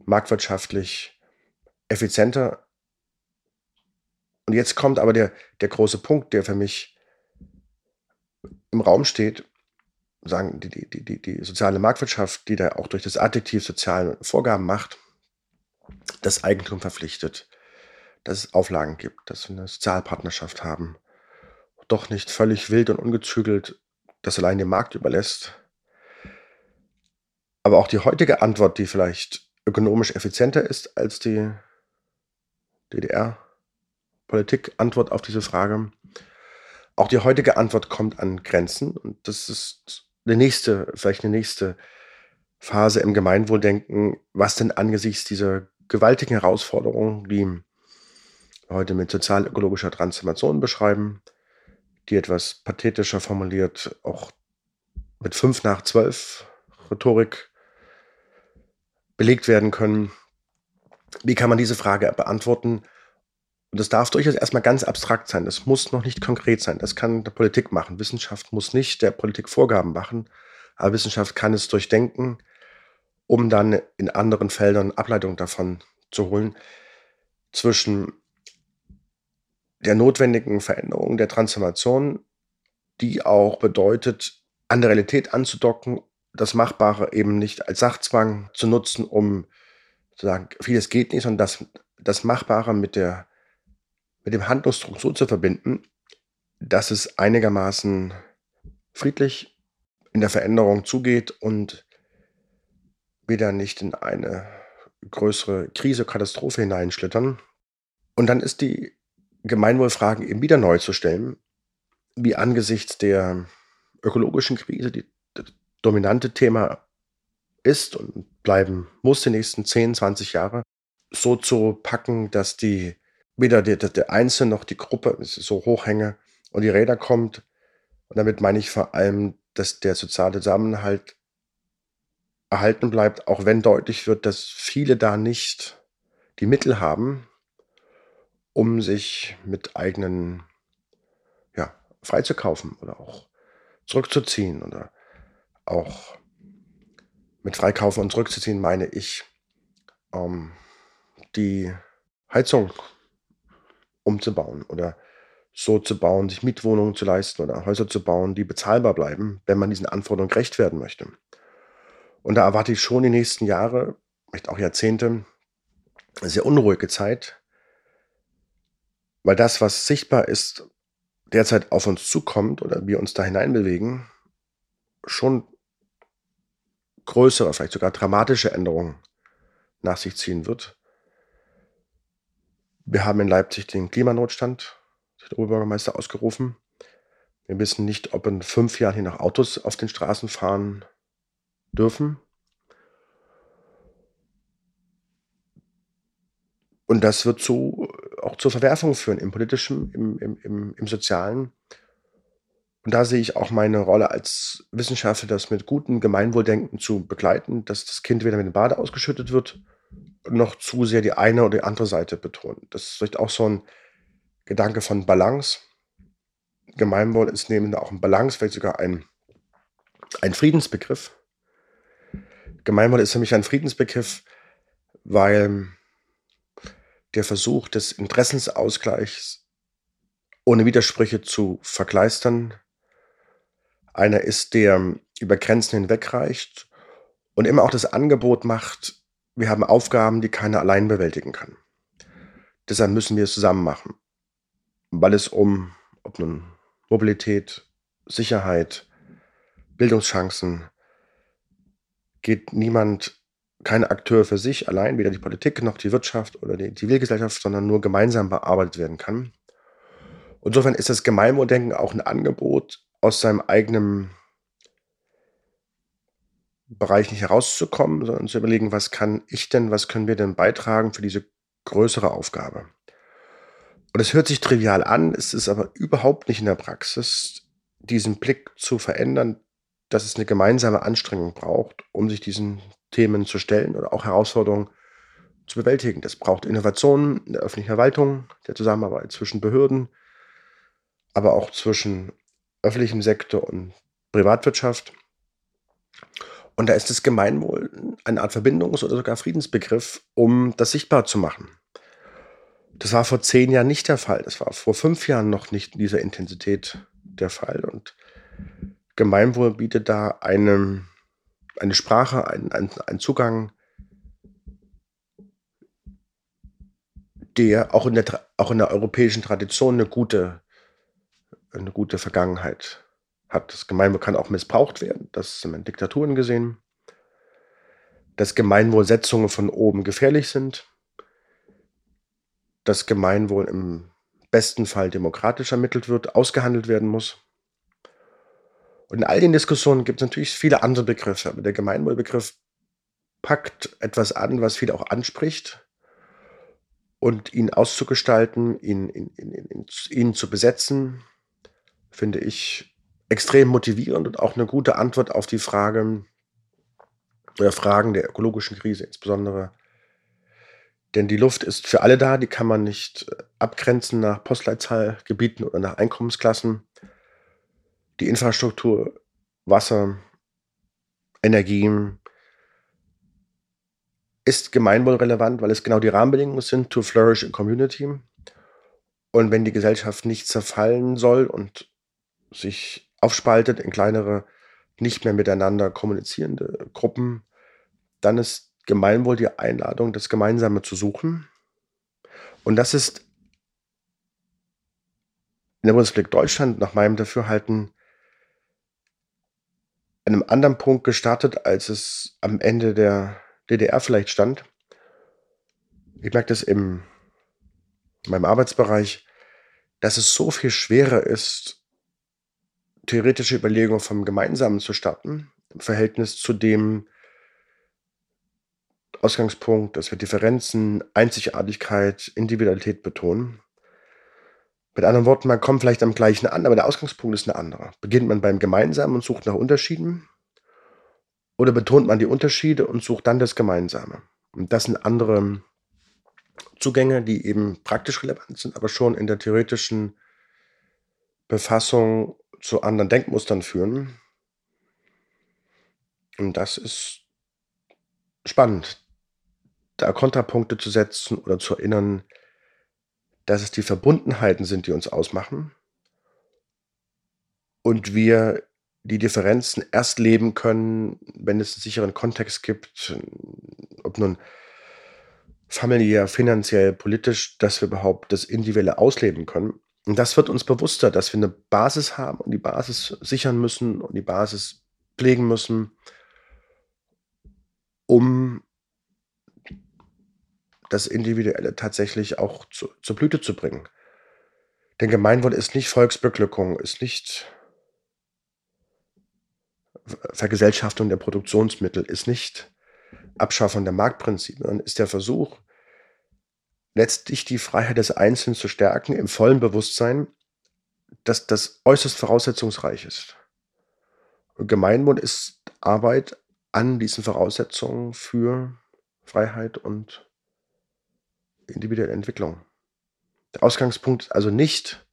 marktwirtschaftlich effizienter. Und jetzt kommt aber der, der große Punkt, der für mich im Raum steht, sagen die, die, die, die soziale Marktwirtschaft, die da auch durch das Adjektiv soziale Vorgaben macht, das Eigentum verpflichtet, dass es Auflagen gibt, dass wir eine Sozialpartnerschaft haben, doch nicht völlig wild und ungezügelt das allein dem Markt überlässt. Aber auch die heutige Antwort, die vielleicht ökonomisch effizienter ist als die DDR-Politik-Antwort auf diese Frage, auch die heutige Antwort kommt an Grenzen und das ist eine nächste, vielleicht eine nächste Phase im Gemeinwohldenken, was denn angesichts dieser gewaltigen Herausforderungen, die heute mit sozial-ökologischer Transformation beschreiben, die etwas pathetischer formuliert auch mit fünf nach zwölf Rhetorik belegt werden können. Wie kann man diese Frage beantworten? Und das darf durchaus erstmal ganz abstrakt sein. Das muss noch nicht konkret sein. Das kann der Politik machen. Wissenschaft muss nicht der Politik Vorgaben machen, aber Wissenschaft kann es durchdenken, um dann in anderen Feldern Ableitung davon zu holen. Zwischen der notwendigen Veränderung der Transformation, die auch bedeutet, an der Realität anzudocken, das Machbare eben nicht als Sachzwang zu nutzen, um zu sagen, vieles geht nicht, sondern das, das Machbare mit der mit dem Handlungsdruck so zu verbinden, dass es einigermaßen friedlich in der Veränderung zugeht und wieder nicht in eine größere Krise, Katastrophe hineinschlittern. Und dann ist die Gemeinwohlfragen eben wieder neu zu stellen, wie angesichts der ökologischen Krise, die das dominante Thema ist und bleiben muss die nächsten 10, 20 Jahre, so zu packen, dass die weder der, der Einzelne noch die Gruppe so hochhänge und die Räder kommt. Und damit meine ich vor allem, dass der soziale Zusammenhalt erhalten bleibt, auch wenn deutlich wird, dass viele da nicht die Mittel haben, um sich mit eigenen ja, freizukaufen oder auch zurückzuziehen oder auch mit Freikaufen und zurückzuziehen meine ich ähm, die Heizung umzubauen oder so zu bauen, sich Mietwohnungen zu leisten oder Häuser zu bauen, die bezahlbar bleiben, wenn man diesen Anforderungen gerecht werden möchte. Und da erwarte ich schon die nächsten Jahre, vielleicht auch Jahrzehnte, sehr unruhige Zeit, weil das, was sichtbar ist, derzeit auf uns zukommt oder wir uns da hineinbewegen, schon größere, vielleicht sogar dramatische Änderungen nach sich ziehen wird. Wir haben in Leipzig den Klimanotstand, der Oberbürgermeister, ausgerufen. Wir wissen nicht, ob in fünf Jahren hier noch Autos auf den Straßen fahren dürfen. Und das wird zu, auch zur Verwerfung führen, im politischen, im, im, im, im sozialen. Und da sehe ich auch meine Rolle als Wissenschaftler, das mit gutem Gemeinwohldenken zu begleiten, dass das Kind weder mit dem Bade ausgeschüttet wird, noch zu sehr die eine oder die andere Seite betonen. Das ist vielleicht auch so ein Gedanke von Balance. Gemeinwohl ist neben auch ein Balance, vielleicht sogar ein, ein Friedensbegriff. Gemeinwohl ist für mich ein Friedensbegriff, weil der Versuch des Interessensausgleichs ohne Widersprüche zu verkleistern einer ist, der über Grenzen hinwegreicht und immer auch das Angebot macht, wir haben Aufgaben, die keiner allein bewältigen kann. Deshalb müssen wir es zusammen machen, weil es um, ob nun Mobilität, Sicherheit, Bildungschancen, geht niemand, kein Akteur für sich allein, weder die Politik noch die Wirtschaft oder die Zivilgesellschaft, sondern nur gemeinsam bearbeitet werden kann. Insofern ist das Gemeinwohldenken auch ein Angebot, aus seinem eigenen Bereich nicht herauszukommen, sondern zu überlegen, was kann ich denn, was können wir denn beitragen für diese größere Aufgabe. Und es hört sich trivial an, es ist aber überhaupt nicht in der Praxis, diesen Blick zu verändern, dass es eine gemeinsame Anstrengung braucht, um sich diesen Themen zu stellen oder auch Herausforderungen zu bewältigen. Das braucht Innovationen in der öffentlichen Verwaltung, der Zusammenarbeit zwischen Behörden, aber auch zwischen öffentlichem Sektor und Privatwirtschaft. Und da ist das Gemeinwohl eine Art Verbindungs- oder sogar Friedensbegriff, um das sichtbar zu machen. Das war vor zehn Jahren nicht der Fall. Das war vor fünf Jahren noch nicht in dieser Intensität der Fall. Und Gemeinwohl bietet da eine, eine Sprache, einen, einen Zugang, der auch in der, auch in der europäischen Tradition eine gute, eine gute Vergangenheit hat. Das Gemeinwohl kann auch missbraucht werden. Das wir in Diktaturen gesehen. Dass Gemeinwohlsetzungen von oben gefährlich sind. Dass Gemeinwohl im besten Fall demokratisch ermittelt wird, ausgehandelt werden muss. Und in all den Diskussionen gibt es natürlich viele andere Begriffe, aber der Gemeinwohlbegriff packt etwas an, was viele auch anspricht. Und ihn auszugestalten, ihn, ihn, ihn, ihn zu besetzen, finde ich extrem motivierend und auch eine gute Antwort auf die Frage oder Fragen der ökologischen Krise insbesondere. Denn die Luft ist für alle da, die kann man nicht abgrenzen nach Postleitzahlgebieten oder nach Einkommensklassen. Die Infrastruktur, Wasser, Energie ist gemeinwohlrelevant, weil es genau die Rahmenbedingungen sind to flourish in community. Und wenn die Gesellschaft nicht zerfallen soll und sich aufspaltet in kleinere, nicht mehr miteinander kommunizierende Gruppen, dann ist Gemeinwohl die Einladung, das Gemeinsame zu suchen. Und das ist in der Bundesrepublik Deutschland nach meinem Dafürhalten einem anderen Punkt gestartet, als es am Ende der DDR vielleicht stand. Ich merke das im, in meinem Arbeitsbereich, dass es so viel schwerer ist, theoretische Überlegungen vom Gemeinsamen zu starten, im Verhältnis zu dem Ausgangspunkt, dass wir Differenzen, Einzigartigkeit, Individualität betonen. Mit anderen Worten, man kommt vielleicht am gleichen an, aber der Ausgangspunkt ist ein anderer. Beginnt man beim Gemeinsamen und sucht nach Unterschieden? Oder betont man die Unterschiede und sucht dann das Gemeinsame? Und das sind andere Zugänge, die eben praktisch relevant sind, aber schon in der theoretischen Befassung zu anderen Denkmustern führen. Und das ist spannend, da Kontrapunkte zu setzen oder zu erinnern, dass es die Verbundenheiten sind, die uns ausmachen und wir die Differenzen erst leben können, wenn es einen sicheren Kontext gibt, ob nun familiär, finanziell, politisch, dass wir überhaupt das Individuelle ausleben können. Und das wird uns bewusster, dass wir eine Basis haben und die Basis sichern müssen und die Basis pflegen müssen, um das Individuelle tatsächlich auch zu, zur Blüte zu bringen. Denn Gemeinwohl ist nicht Volksbeglückung, ist nicht Vergesellschaftung der Produktionsmittel, ist nicht Abschaffung der Marktprinzipien, sondern ist der Versuch, letztlich die Freiheit des Einzelnen zu stärken, im vollen Bewusstsein, dass das äußerst voraussetzungsreich ist. Und Gemeinwohl ist Arbeit an diesen Voraussetzungen für Freiheit und individuelle Entwicklung. Der Ausgangspunkt ist also nicht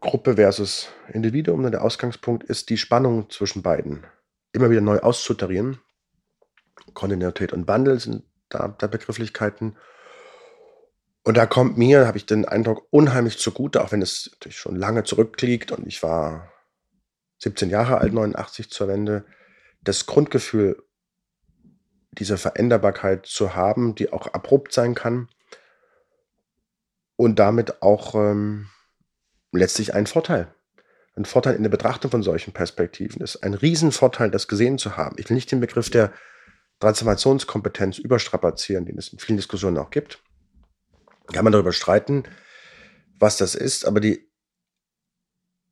Gruppe versus Individuum, sondern der Ausgangspunkt ist die Spannung zwischen beiden immer wieder neu auszutarieren. Kontinuität und Wandel sind da, da Begrifflichkeiten. Und da kommt mir, habe ich den Eindruck, unheimlich zugute, auch wenn es natürlich schon lange zurückliegt und ich war 17 Jahre alt, 89 zur Wende, das Grundgefühl diese Veränderbarkeit zu haben, die auch abrupt sein kann und damit auch ähm, letztlich ein Vorteil. Ein Vorteil in der Betrachtung von solchen Perspektiven ist ein Riesenvorteil, das gesehen zu haben. Ich will nicht den Begriff der Transformationskompetenz überstrapazieren, den es in vielen Diskussionen auch gibt. Kann man darüber streiten, was das ist, aber die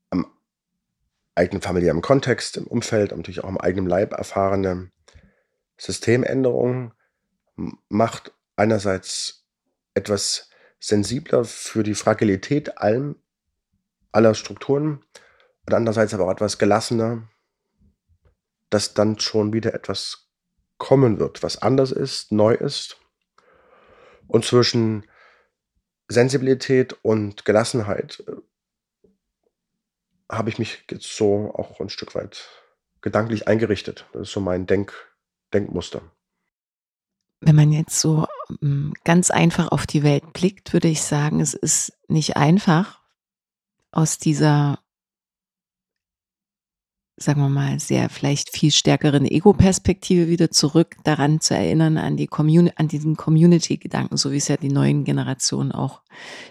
am eigenen familiären Kontext, im Umfeld, natürlich auch im eigenen Leib erfahrene Systemänderung macht einerseits etwas sensibler für die Fragilität allem, aller Strukturen und andererseits aber auch etwas gelassener, dass dann schon wieder etwas kommen wird, was anders ist, neu ist. Und zwischen Sensibilität und Gelassenheit äh, habe ich mich jetzt so auch ein Stück weit gedanklich eingerichtet. Das ist so mein Denk, Denkmuster. Wenn man jetzt so mm, ganz einfach auf die Welt blickt, würde ich sagen, es ist nicht einfach, aus dieser, sagen wir mal, sehr vielleicht viel stärkeren Ego-Perspektive wieder zurück daran zu erinnern, an, die Community, an diesen Community-Gedanken, so wie es ja die neuen Generationen auch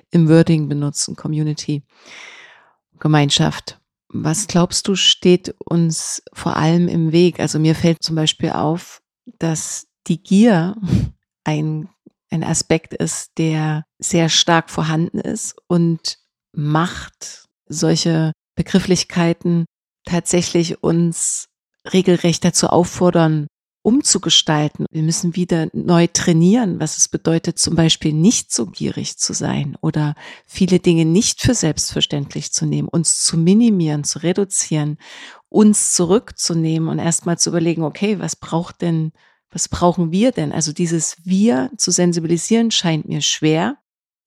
im Wording benutzen, Community, Gemeinschaft. Was glaubst du, steht uns vor allem im Weg? Also mir fällt zum Beispiel auf, dass die Gier ein, ein Aspekt ist, der sehr stark vorhanden ist und Macht, solche Begrifflichkeiten tatsächlich uns regelrecht dazu auffordern, umzugestalten. Wir müssen wieder neu trainieren, was es bedeutet, zum Beispiel nicht so gierig zu sein oder viele Dinge nicht für selbstverständlich zu nehmen, uns zu minimieren, zu reduzieren, uns zurückzunehmen und erstmal zu überlegen, okay, was braucht denn, was brauchen wir denn? Also dieses Wir zu sensibilisieren scheint mir schwer,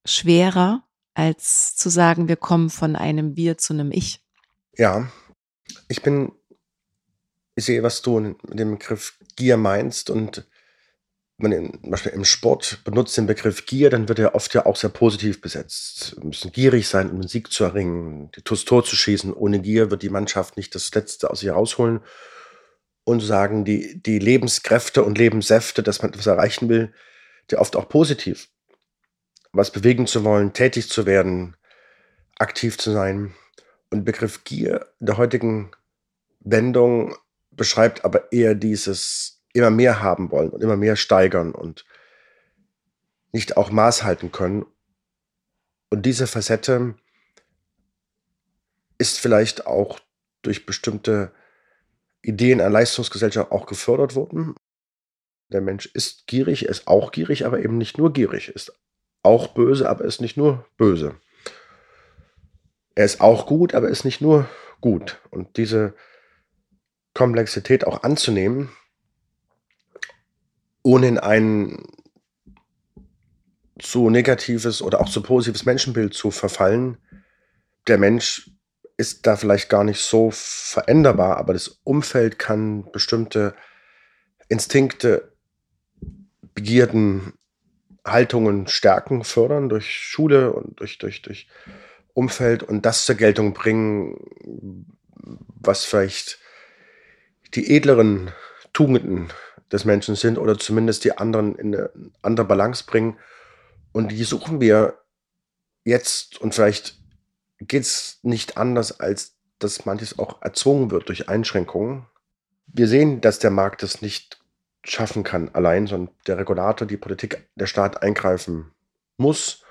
schwerer als zu sagen, wir kommen von einem Wir zu einem Ich. Ja, ich bin ich sehe, was du mit dem Begriff Gier meinst und man zum Beispiel im Sport benutzt den Begriff Gier, dann wird er oft ja auch sehr positiv besetzt. Wir müssen gierig sein, um den Sieg zu erringen, TUS Tor zu schießen. Ohne Gier wird die Mannschaft nicht das Letzte aus ihr rausholen. Und sagen, die, die Lebenskräfte und Lebenssäfte, dass man etwas erreichen will, die oft auch positiv. Was bewegen zu wollen, tätig zu werden, aktiv zu sein. Und Begriff Gier in der heutigen Wendung beschreibt aber eher dieses immer mehr haben wollen und immer mehr steigern und nicht auch Maß halten können Und diese Facette ist vielleicht auch durch bestimmte Ideen einer Leistungsgesellschaft auch gefördert worden. Der Mensch ist gierig, er ist auch gierig, aber eben nicht nur gierig, ist auch böse, aber ist nicht nur böse. Er ist auch gut, aber ist nicht nur gut. Und diese Komplexität auch anzunehmen, ohne in ein zu negatives oder auch zu positives Menschenbild zu verfallen. Der Mensch ist da vielleicht gar nicht so veränderbar, aber das Umfeld kann bestimmte Instinkte, Begierden, Haltungen stärken, fördern durch Schule und durch, durch, durch Umfeld und das zur Geltung bringen, was vielleicht die edleren Tugenden des Menschen sind oder zumindest die anderen in eine andere Balance bringen. Und die suchen wir jetzt und vielleicht geht es nicht anders, als dass manches auch erzwungen wird durch Einschränkungen. Wir sehen, dass der Markt es nicht schaffen kann allein, sondern der Regulator, die Politik, der Staat eingreifen muss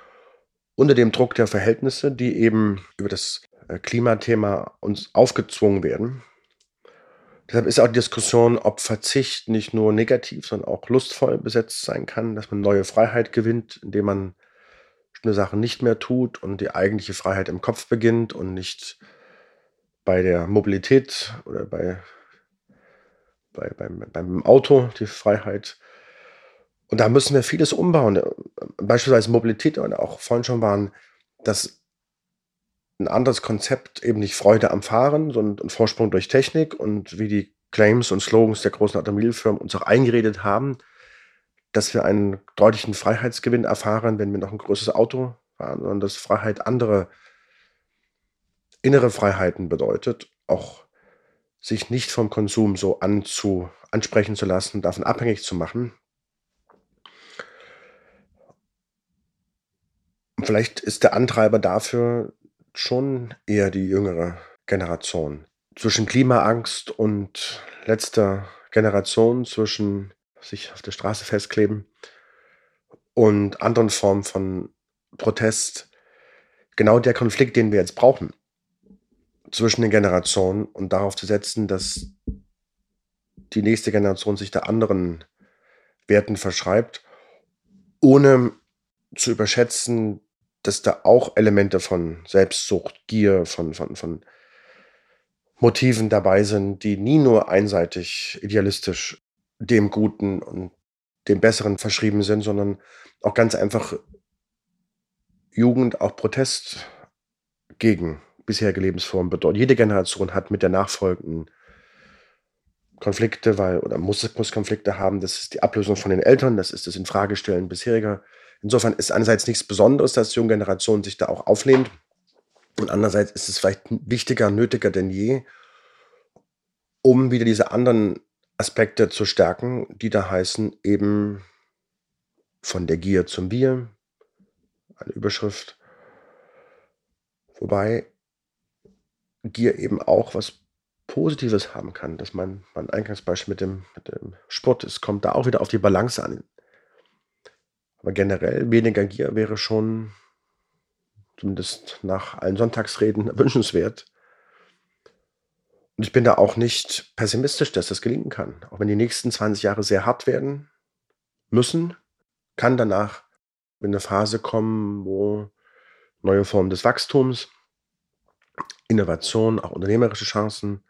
unter dem Druck der Verhältnisse, die eben über das äh, Klimathema uns aufgezwungen werden. Deshalb ist auch die Diskussion, ob Verzicht nicht nur negativ, sondern auch lustvoll besetzt sein kann, dass man neue Freiheit gewinnt, indem man eine Sache nicht mehr tut und die eigentliche Freiheit im Kopf beginnt und nicht bei der Mobilität oder bei, bei beim, beim Auto die Freiheit. Und da müssen wir vieles umbauen. Beispielsweise Mobilität oder auch vorhin schon waren, dass ein anderes Konzept eben nicht Freude am Fahren, sondern Vorsprung durch Technik und wie die Claims und Slogans der großen Automobilfirmen uns auch eingeredet haben, dass wir einen deutlichen Freiheitsgewinn erfahren, wenn wir noch ein größeres Auto fahren, sondern dass Freiheit andere innere Freiheiten bedeutet, auch sich nicht vom Konsum so anzu, ansprechen zu lassen, davon abhängig zu machen. Vielleicht ist der Antreiber dafür schon eher die jüngere Generation. Zwischen Klimaangst und letzter Generation, zwischen sich auf der Straße festkleben und anderen Formen von Protest. Genau der Konflikt, den wir jetzt brauchen zwischen den Generationen und darauf zu setzen, dass die nächste Generation sich der anderen Werten verschreibt, ohne zu überschätzen, dass da auch Elemente von Selbstsucht, Gier, von, von, von Motiven dabei sind, die nie nur einseitig idealistisch dem Guten und dem Besseren verschrieben sind, sondern auch ganz einfach Jugend, auch Protest gegen bisherige Lebensformen bedeutet. Jede Generation hat mit der nachfolgenden Konflikte, weil, oder muss, muss Konflikte haben. Das ist die Ablösung von den Eltern, das ist das Infragestellen bisheriger. Insofern ist einerseits nichts Besonderes, dass die junge Generation sich da auch auflehnt. Und andererseits ist es vielleicht wichtiger, nötiger denn je, um wieder diese anderen Aspekte zu stärken, die da heißen eben von der Gier zum Wir, eine Überschrift. Wobei Gier eben auch was Positives haben kann, dass man mein Eingangsbeispiel mit dem, mit dem Sport ist, kommt da auch wieder auf die Balance an. Aber generell weniger Gier wäre schon, zumindest nach allen Sonntagsreden, wünschenswert. Und ich bin da auch nicht pessimistisch, dass das gelingen kann. Auch wenn die nächsten 20 Jahre sehr hart werden müssen, kann danach eine Phase kommen, wo neue Formen des Wachstums, Innovation, auch unternehmerische Chancen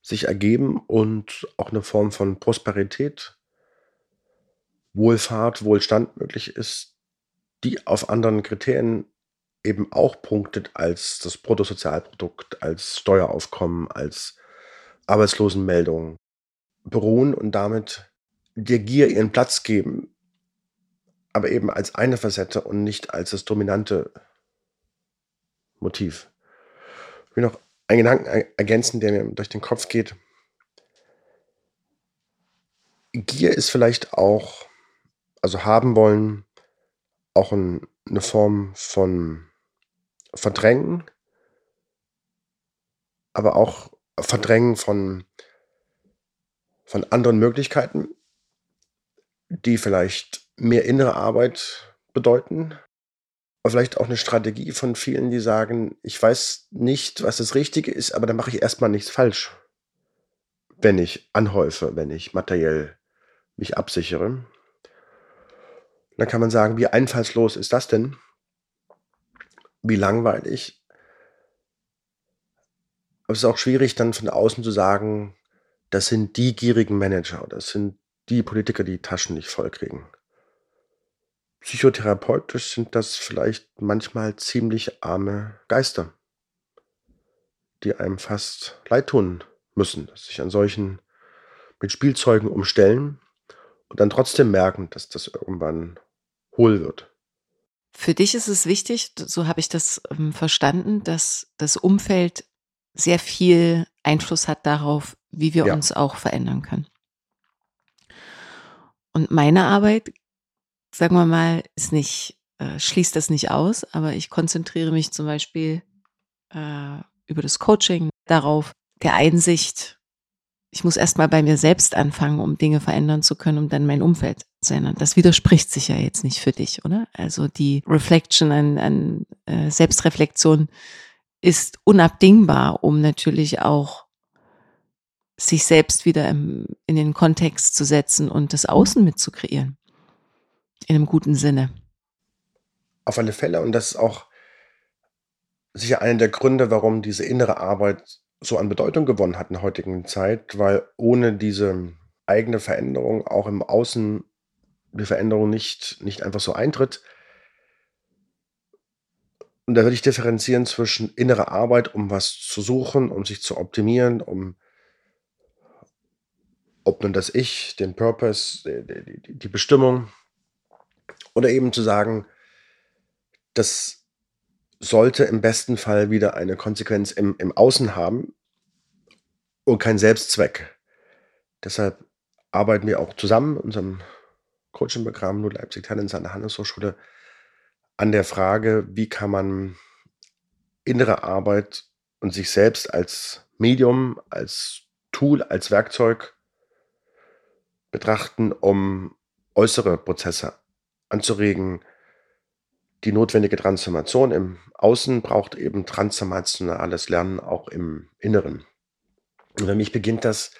sich ergeben und auch eine Form von Prosperität, Wohlfahrt, Wohlstand möglich ist, die auf anderen Kriterien eben auch punktet als das Bruttosozialprodukt, als Steueraufkommen, als Arbeitslosenmeldung beruhen und damit der Gier ihren Platz geben, aber eben als eine Facette und nicht als das dominante Motiv. Ich will noch einen Gedanken ergänzen, der mir durch den Kopf geht. Gier ist vielleicht auch, also haben wollen, auch ein, eine Form von Verdrängen, aber auch Verdrängen von, von anderen Möglichkeiten, die vielleicht mehr innere Arbeit bedeuten, vielleicht auch eine Strategie von vielen, die sagen, ich weiß nicht, was das Richtige ist, aber dann mache ich erstmal nichts falsch, wenn ich anhäufe, wenn ich materiell mich absichere. Dann kann man sagen, wie einfallslos ist das denn? Wie langweilig? Aber es ist auch schwierig, dann von außen zu sagen, das sind die gierigen Manager, das sind die Politiker, die Taschen nicht vollkriegen. Psychotherapeutisch sind das vielleicht manchmal ziemlich arme Geister, die einem fast leid tun müssen, dass sich an solchen mit Spielzeugen umstellen und dann trotzdem merken, dass das irgendwann hohl wird. Für dich ist es wichtig, so habe ich das ähm, verstanden, dass das Umfeld sehr viel Einfluss hat darauf, wie wir ja. uns auch verändern können. Und meine Arbeit, sagen wir mal, ist nicht, äh, schließt das nicht aus, aber ich konzentriere mich zum Beispiel äh, über das Coaching darauf, der Einsicht, ich muss erstmal bei mir selbst anfangen, um Dinge verändern zu können, um dann mein Umfeld zu ändern. Das widerspricht sich ja jetzt nicht für dich, oder? Also die Reflection an, an äh, Selbstreflexion ist unabdingbar, um natürlich auch sich selbst wieder im, in den Kontext zu setzen und das Außen mitzukreieren. In einem guten Sinne. Auf alle Fälle. Und das ist auch sicher einer der Gründe, warum diese innere Arbeit so an Bedeutung gewonnen hat in der heutigen Zeit, weil ohne diese eigene Veränderung auch im Außen die Veränderung nicht, nicht einfach so eintritt. Und da würde ich differenzieren zwischen innerer Arbeit, um was zu suchen, um sich zu optimieren, um ob nun das Ich, den Purpose, die, die, die Bestimmung, oder eben zu sagen, das sollte im besten Fall wieder eine Konsequenz im, im Außen haben und kein Selbstzweck. Deshalb arbeiten wir auch zusammen in unserem Coaching-Programm Nur Leipzig Talents an der Handelshochschule an der Frage, wie kann man innere Arbeit und sich selbst als Medium, als Tool, als Werkzeug betrachten, um äußere Prozesse anzuregen. Die notwendige Transformation im Außen braucht eben transformationales Lernen auch im Inneren. Und für mich beginnt das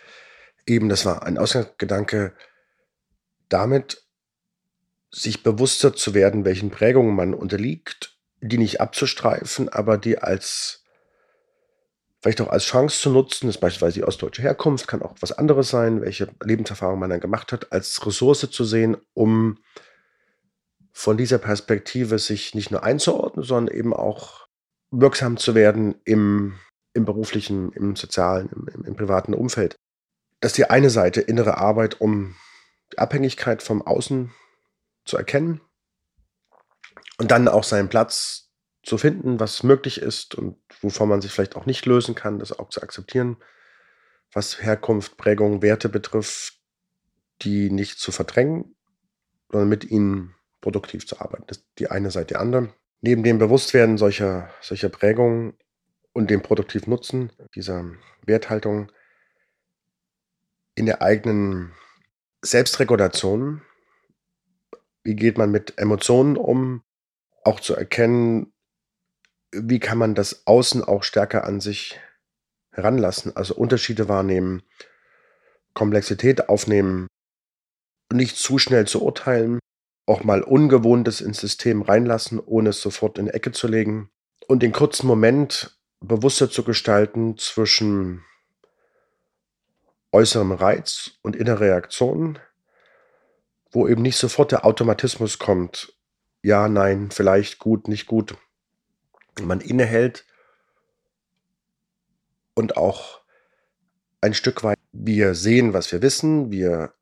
eben, das war ein Ausgangsgedanke, damit sich bewusster zu werden, welchen Prägungen man unterliegt, die nicht abzustreifen, aber die als vielleicht auch als Chance zu nutzen, das ist beispielsweise die ostdeutsche Herkunft, kann auch was anderes sein, welche Lebenserfahrung man dann gemacht hat, als Ressource zu sehen, um von dieser Perspektive sich nicht nur einzuordnen, sondern eben auch wirksam zu werden im, im beruflichen, im sozialen, im, im, im privaten Umfeld. Das ist die eine Seite, innere Arbeit, um die Abhängigkeit vom Außen zu erkennen und dann auch seinen Platz zu finden, was möglich ist und wovon man sich vielleicht auch nicht lösen kann, das auch zu akzeptieren, was Herkunft, Prägung, Werte betrifft, die nicht zu verdrängen, sondern mit ihnen produktiv zu arbeiten. Das ist die eine Seite, die andere. Neben dem Bewusstwerden solcher, solcher Prägungen und dem produktiven Nutzen dieser Werthaltung in der eigenen Selbstregulation, wie geht man mit Emotionen um, auch zu erkennen, wie kann man das Außen auch stärker an sich heranlassen, also Unterschiede wahrnehmen, Komplexität aufnehmen, nicht zu schnell zu urteilen, auch mal Ungewohntes ins System reinlassen, ohne es sofort in die Ecke zu legen und den kurzen Moment bewusster zu gestalten zwischen äußerem Reiz und innerer Reaktion, wo eben nicht sofort der Automatismus kommt, ja, nein, vielleicht gut, nicht gut, man innehält und auch ein Stück weit wir sehen, was wir wissen, wir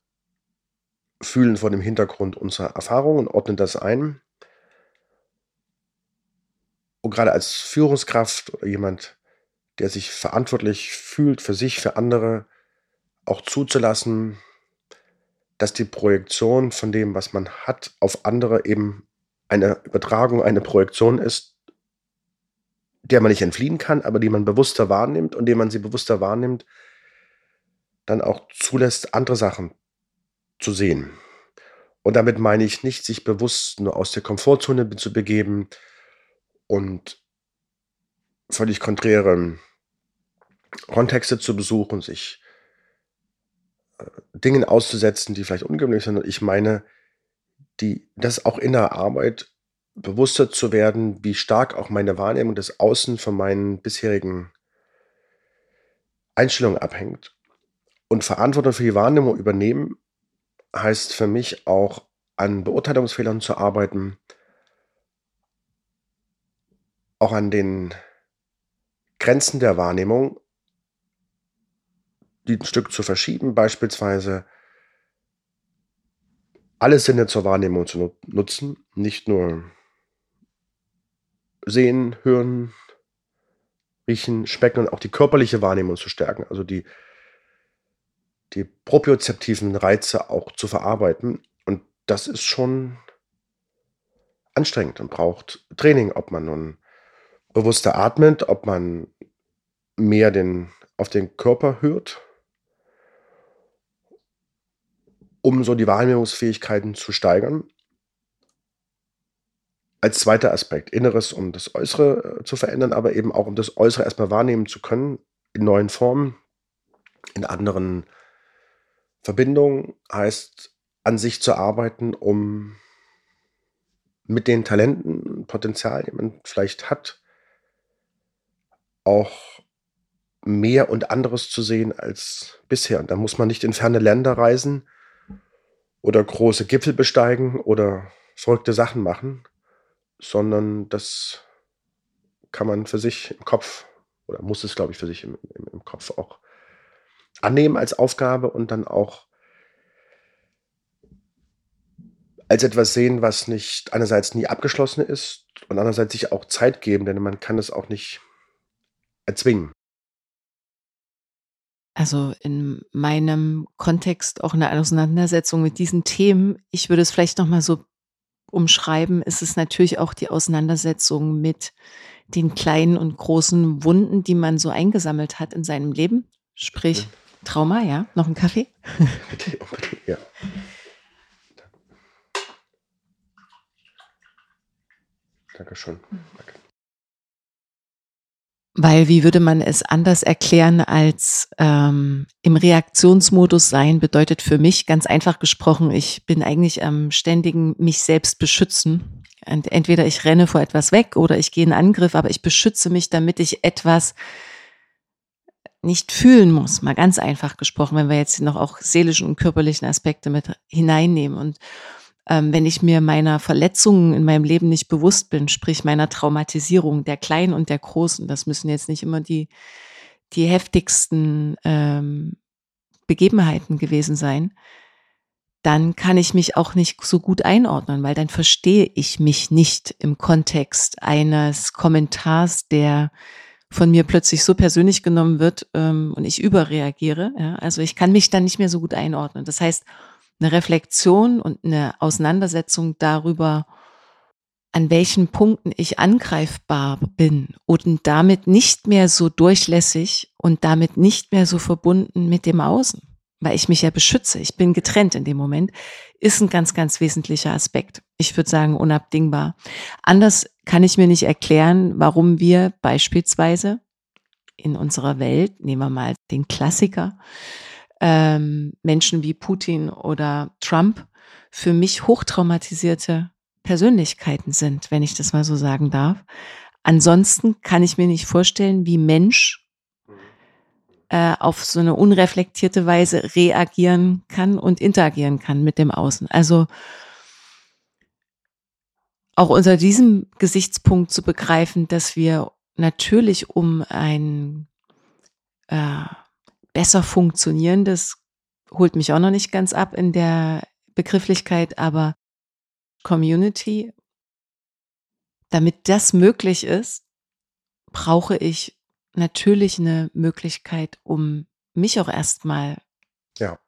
fühlen vor dem Hintergrund unserer Erfahrungen und ordnen das ein. Und gerade als Führungskraft oder jemand, der sich verantwortlich fühlt für sich, für andere, auch zuzulassen, dass die Projektion von dem, was man hat, auf andere eben eine Übertragung, eine Projektion ist, der man nicht entfliehen kann, aber die man bewusster wahrnimmt und dem man sie bewusster wahrnimmt, dann auch zulässt, andere Sachen zu sehen. Und damit meine ich nicht, sich bewusst nur aus der Komfortzone zu begeben und völlig konträre Kontexte zu besuchen, sich äh, Dingen auszusetzen, die vielleicht ungewöhnlich sind. Ich meine, die, das auch in der Arbeit bewusster zu werden, wie stark auch meine Wahrnehmung des Außen von meinen bisherigen Einstellungen abhängt. Und Verantwortung für die Wahrnehmung übernehmen heißt für mich auch an Beurteilungsfehlern zu arbeiten, auch an den Grenzen der Wahrnehmung, die ein Stück zu verschieben, beispielsweise alle Sinne zur Wahrnehmung zu nutzen, nicht nur sehen, hören, riechen, schmecken und auch die körperliche Wahrnehmung zu stärken, also die, die propriozeptiven Reize auch zu verarbeiten. Und das ist schon anstrengend und braucht Training, ob man nun bewusster atmet, ob man mehr den, auf den Körper hört, um so die Wahrnehmungsfähigkeiten zu steigern als zweiter Aspekt, Inneres, um das Äußere äh, zu verändern, aber eben auch um das Äußere erstmal wahrnehmen zu können, in neuen Formen, in anderen Verbindungen, heißt an sich zu arbeiten, um mit den Talenten, Potenzial, die man vielleicht hat, auch mehr und anderes zu sehen als bisher. Und da muss man nicht in ferne Länder reisen oder große Gipfel besteigen oder verrückte Sachen machen, sondern das kann man für sich im Kopf oder muss es, glaube ich, für sich im, im, im Kopf auch annehmen als Aufgabe und dann auch als etwas sehen, was nicht einerseits nie abgeschlossen ist und andererseits sich auch Zeit geben, denn man kann es auch nicht erzwingen. Also in meinem Kontext auch eine Auseinandersetzung mit diesen Themen. Ich würde es vielleicht noch mal so umschreiben, ist es natürlich auch die Auseinandersetzung mit den kleinen und großen Wunden, die man so eingesammelt hat in seinem Leben. Sprich, Trauma, ja? Noch ein Kaffee? Bitte, unbedingt, ja. Dankeschön. Danke. Weil wie würde man es anders erklären als ähm, im Reaktionsmodus sein bedeutet für mich ganz einfach gesprochen, ich bin eigentlich am ständigen mich selbst beschützen. Und entweder ich renne vor etwas weg oder ich gehe in Angriff, aber ich beschütze mich, damit ich etwas nicht fühlen muss, mal ganz einfach gesprochen, wenn wir jetzt noch auch seelischen und körperlichen Aspekte mit hineinnehmen. Und ähm, wenn ich mir meiner Verletzungen in meinem Leben nicht bewusst bin, sprich meiner Traumatisierung, der kleinen und der großen, das müssen jetzt nicht immer die, die heftigsten ähm, Begebenheiten gewesen sein, dann kann ich mich auch nicht so gut einordnen, weil dann verstehe ich mich nicht im Kontext eines Kommentars, der von mir plötzlich so persönlich genommen wird ähm, und ich überreagiere. Ja? Also ich kann mich dann nicht mehr so gut einordnen. Das heißt, eine Reflexion und eine Auseinandersetzung darüber, an welchen Punkten ich angreifbar bin und damit nicht mehr so durchlässig und damit nicht mehr so verbunden mit dem Außen, weil ich mich ja beschütze. Ich bin getrennt in dem Moment, ist ein ganz, ganz wesentlicher Aspekt. Ich würde sagen, unabdingbar. Anders kann ich mir nicht erklären, warum wir beispielsweise in unserer Welt, nehmen wir mal den Klassiker, ähm, Menschen wie Putin oder Trump für mich hochtraumatisierte Persönlichkeiten sind, wenn ich das mal so sagen darf. Ansonsten kann ich mir nicht vorstellen, wie Mensch äh, auf so eine unreflektierte Weise reagieren kann und interagieren kann mit dem Außen. Also auch unter diesem Gesichtspunkt zu begreifen, dass wir natürlich um ein äh, besser funktionieren. Das holt mich auch noch nicht ganz ab in der Begrifflichkeit, aber Community, damit das möglich ist, brauche ich natürlich eine Möglichkeit, um mich auch erstmal ja.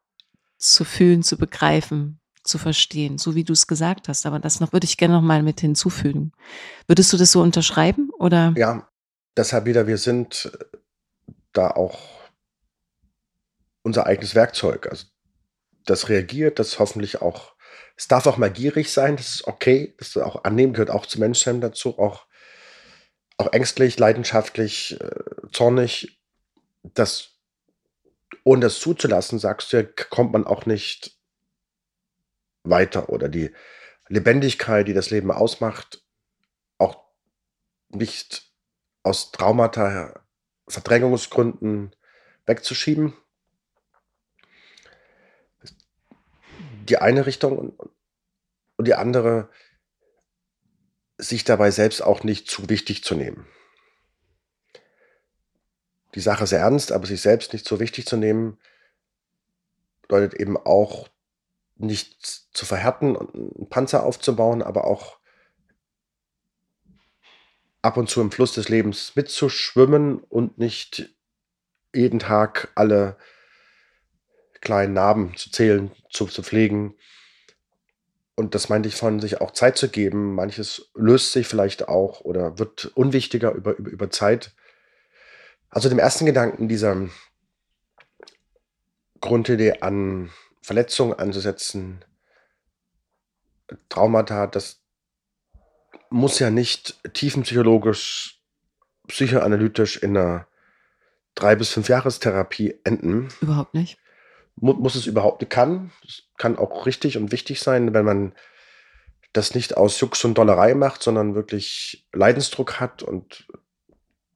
zu fühlen, zu begreifen, zu verstehen, so wie du es gesagt hast. Aber das noch würde ich gerne noch mal mit hinzufügen. Würdest du das so unterschreiben oder? Ja, deshalb wieder, wir sind da auch unser eigenes Werkzeug. Also das reagiert, das hoffentlich auch es darf auch mal gierig sein, das ist okay, das auch annehmen, gehört auch zum Menschsein dazu, auch, auch ängstlich, leidenschaftlich, äh, zornig. Das, ohne das zuzulassen, sagst du, kommt man auch nicht weiter oder die Lebendigkeit, die das Leben ausmacht, auch nicht aus Traumata, Verdrängungsgründen wegzuschieben. Die eine Richtung und die andere, sich dabei selbst auch nicht zu wichtig zu nehmen. Die Sache ist ernst, aber sich selbst nicht zu wichtig zu nehmen, bedeutet eben auch nicht zu verhärten und einen Panzer aufzubauen, aber auch ab und zu im Fluss des Lebens mitzuschwimmen und nicht jeden Tag alle kleinen Narben zu zählen, zu, zu pflegen. Und das meinte ich von sich auch Zeit zu geben. Manches löst sich vielleicht auch oder wird unwichtiger über, über, über Zeit. Also dem ersten Gedanken dieser Grundidee an Verletzungen anzusetzen, Traumata, das muss ja nicht tiefenpsychologisch, psychoanalytisch in einer drei bis fünf Jahrestherapie enden. Überhaupt nicht. Mu muss es überhaupt. Kann. Es kann auch richtig und wichtig sein, wenn man das nicht aus Jux und Dollerei macht, sondern wirklich Leidensdruck hat und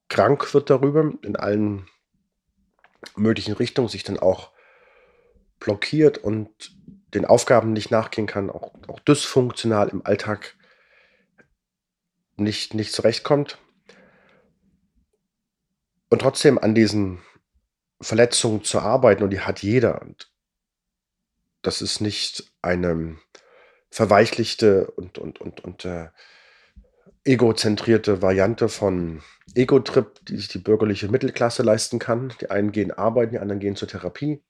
krank wird darüber in allen möglichen Richtungen, sich dann auch blockiert und den Aufgaben nicht nachgehen kann, auch, auch dysfunktional im Alltag nicht, nicht zurechtkommt und trotzdem an diesen Verletzungen zu arbeiten, und die hat jeder. Und das ist nicht eine verweichlichte und, und, und, und äh, egozentrierte Variante von Ego-Trip, die sich die bürgerliche Mittelklasse leisten kann. Die einen gehen arbeiten, die anderen gehen zur Therapie,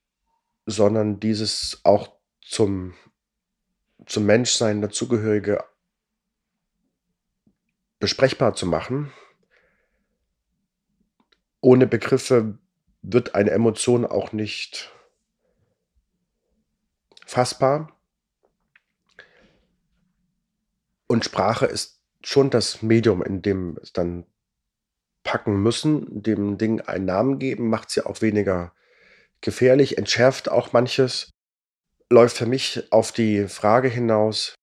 sondern dieses auch zum, zum Menschsein dazugehörige besprechbar zu machen. Ohne Begriffe wird eine Emotion auch nicht fassbar. Und Sprache ist schon das Medium, in dem es dann packen müssen, dem Ding einen Namen geben, macht sie auch weniger gefährlich, entschärft auch manches, läuft für mich auf die Frage hinaus,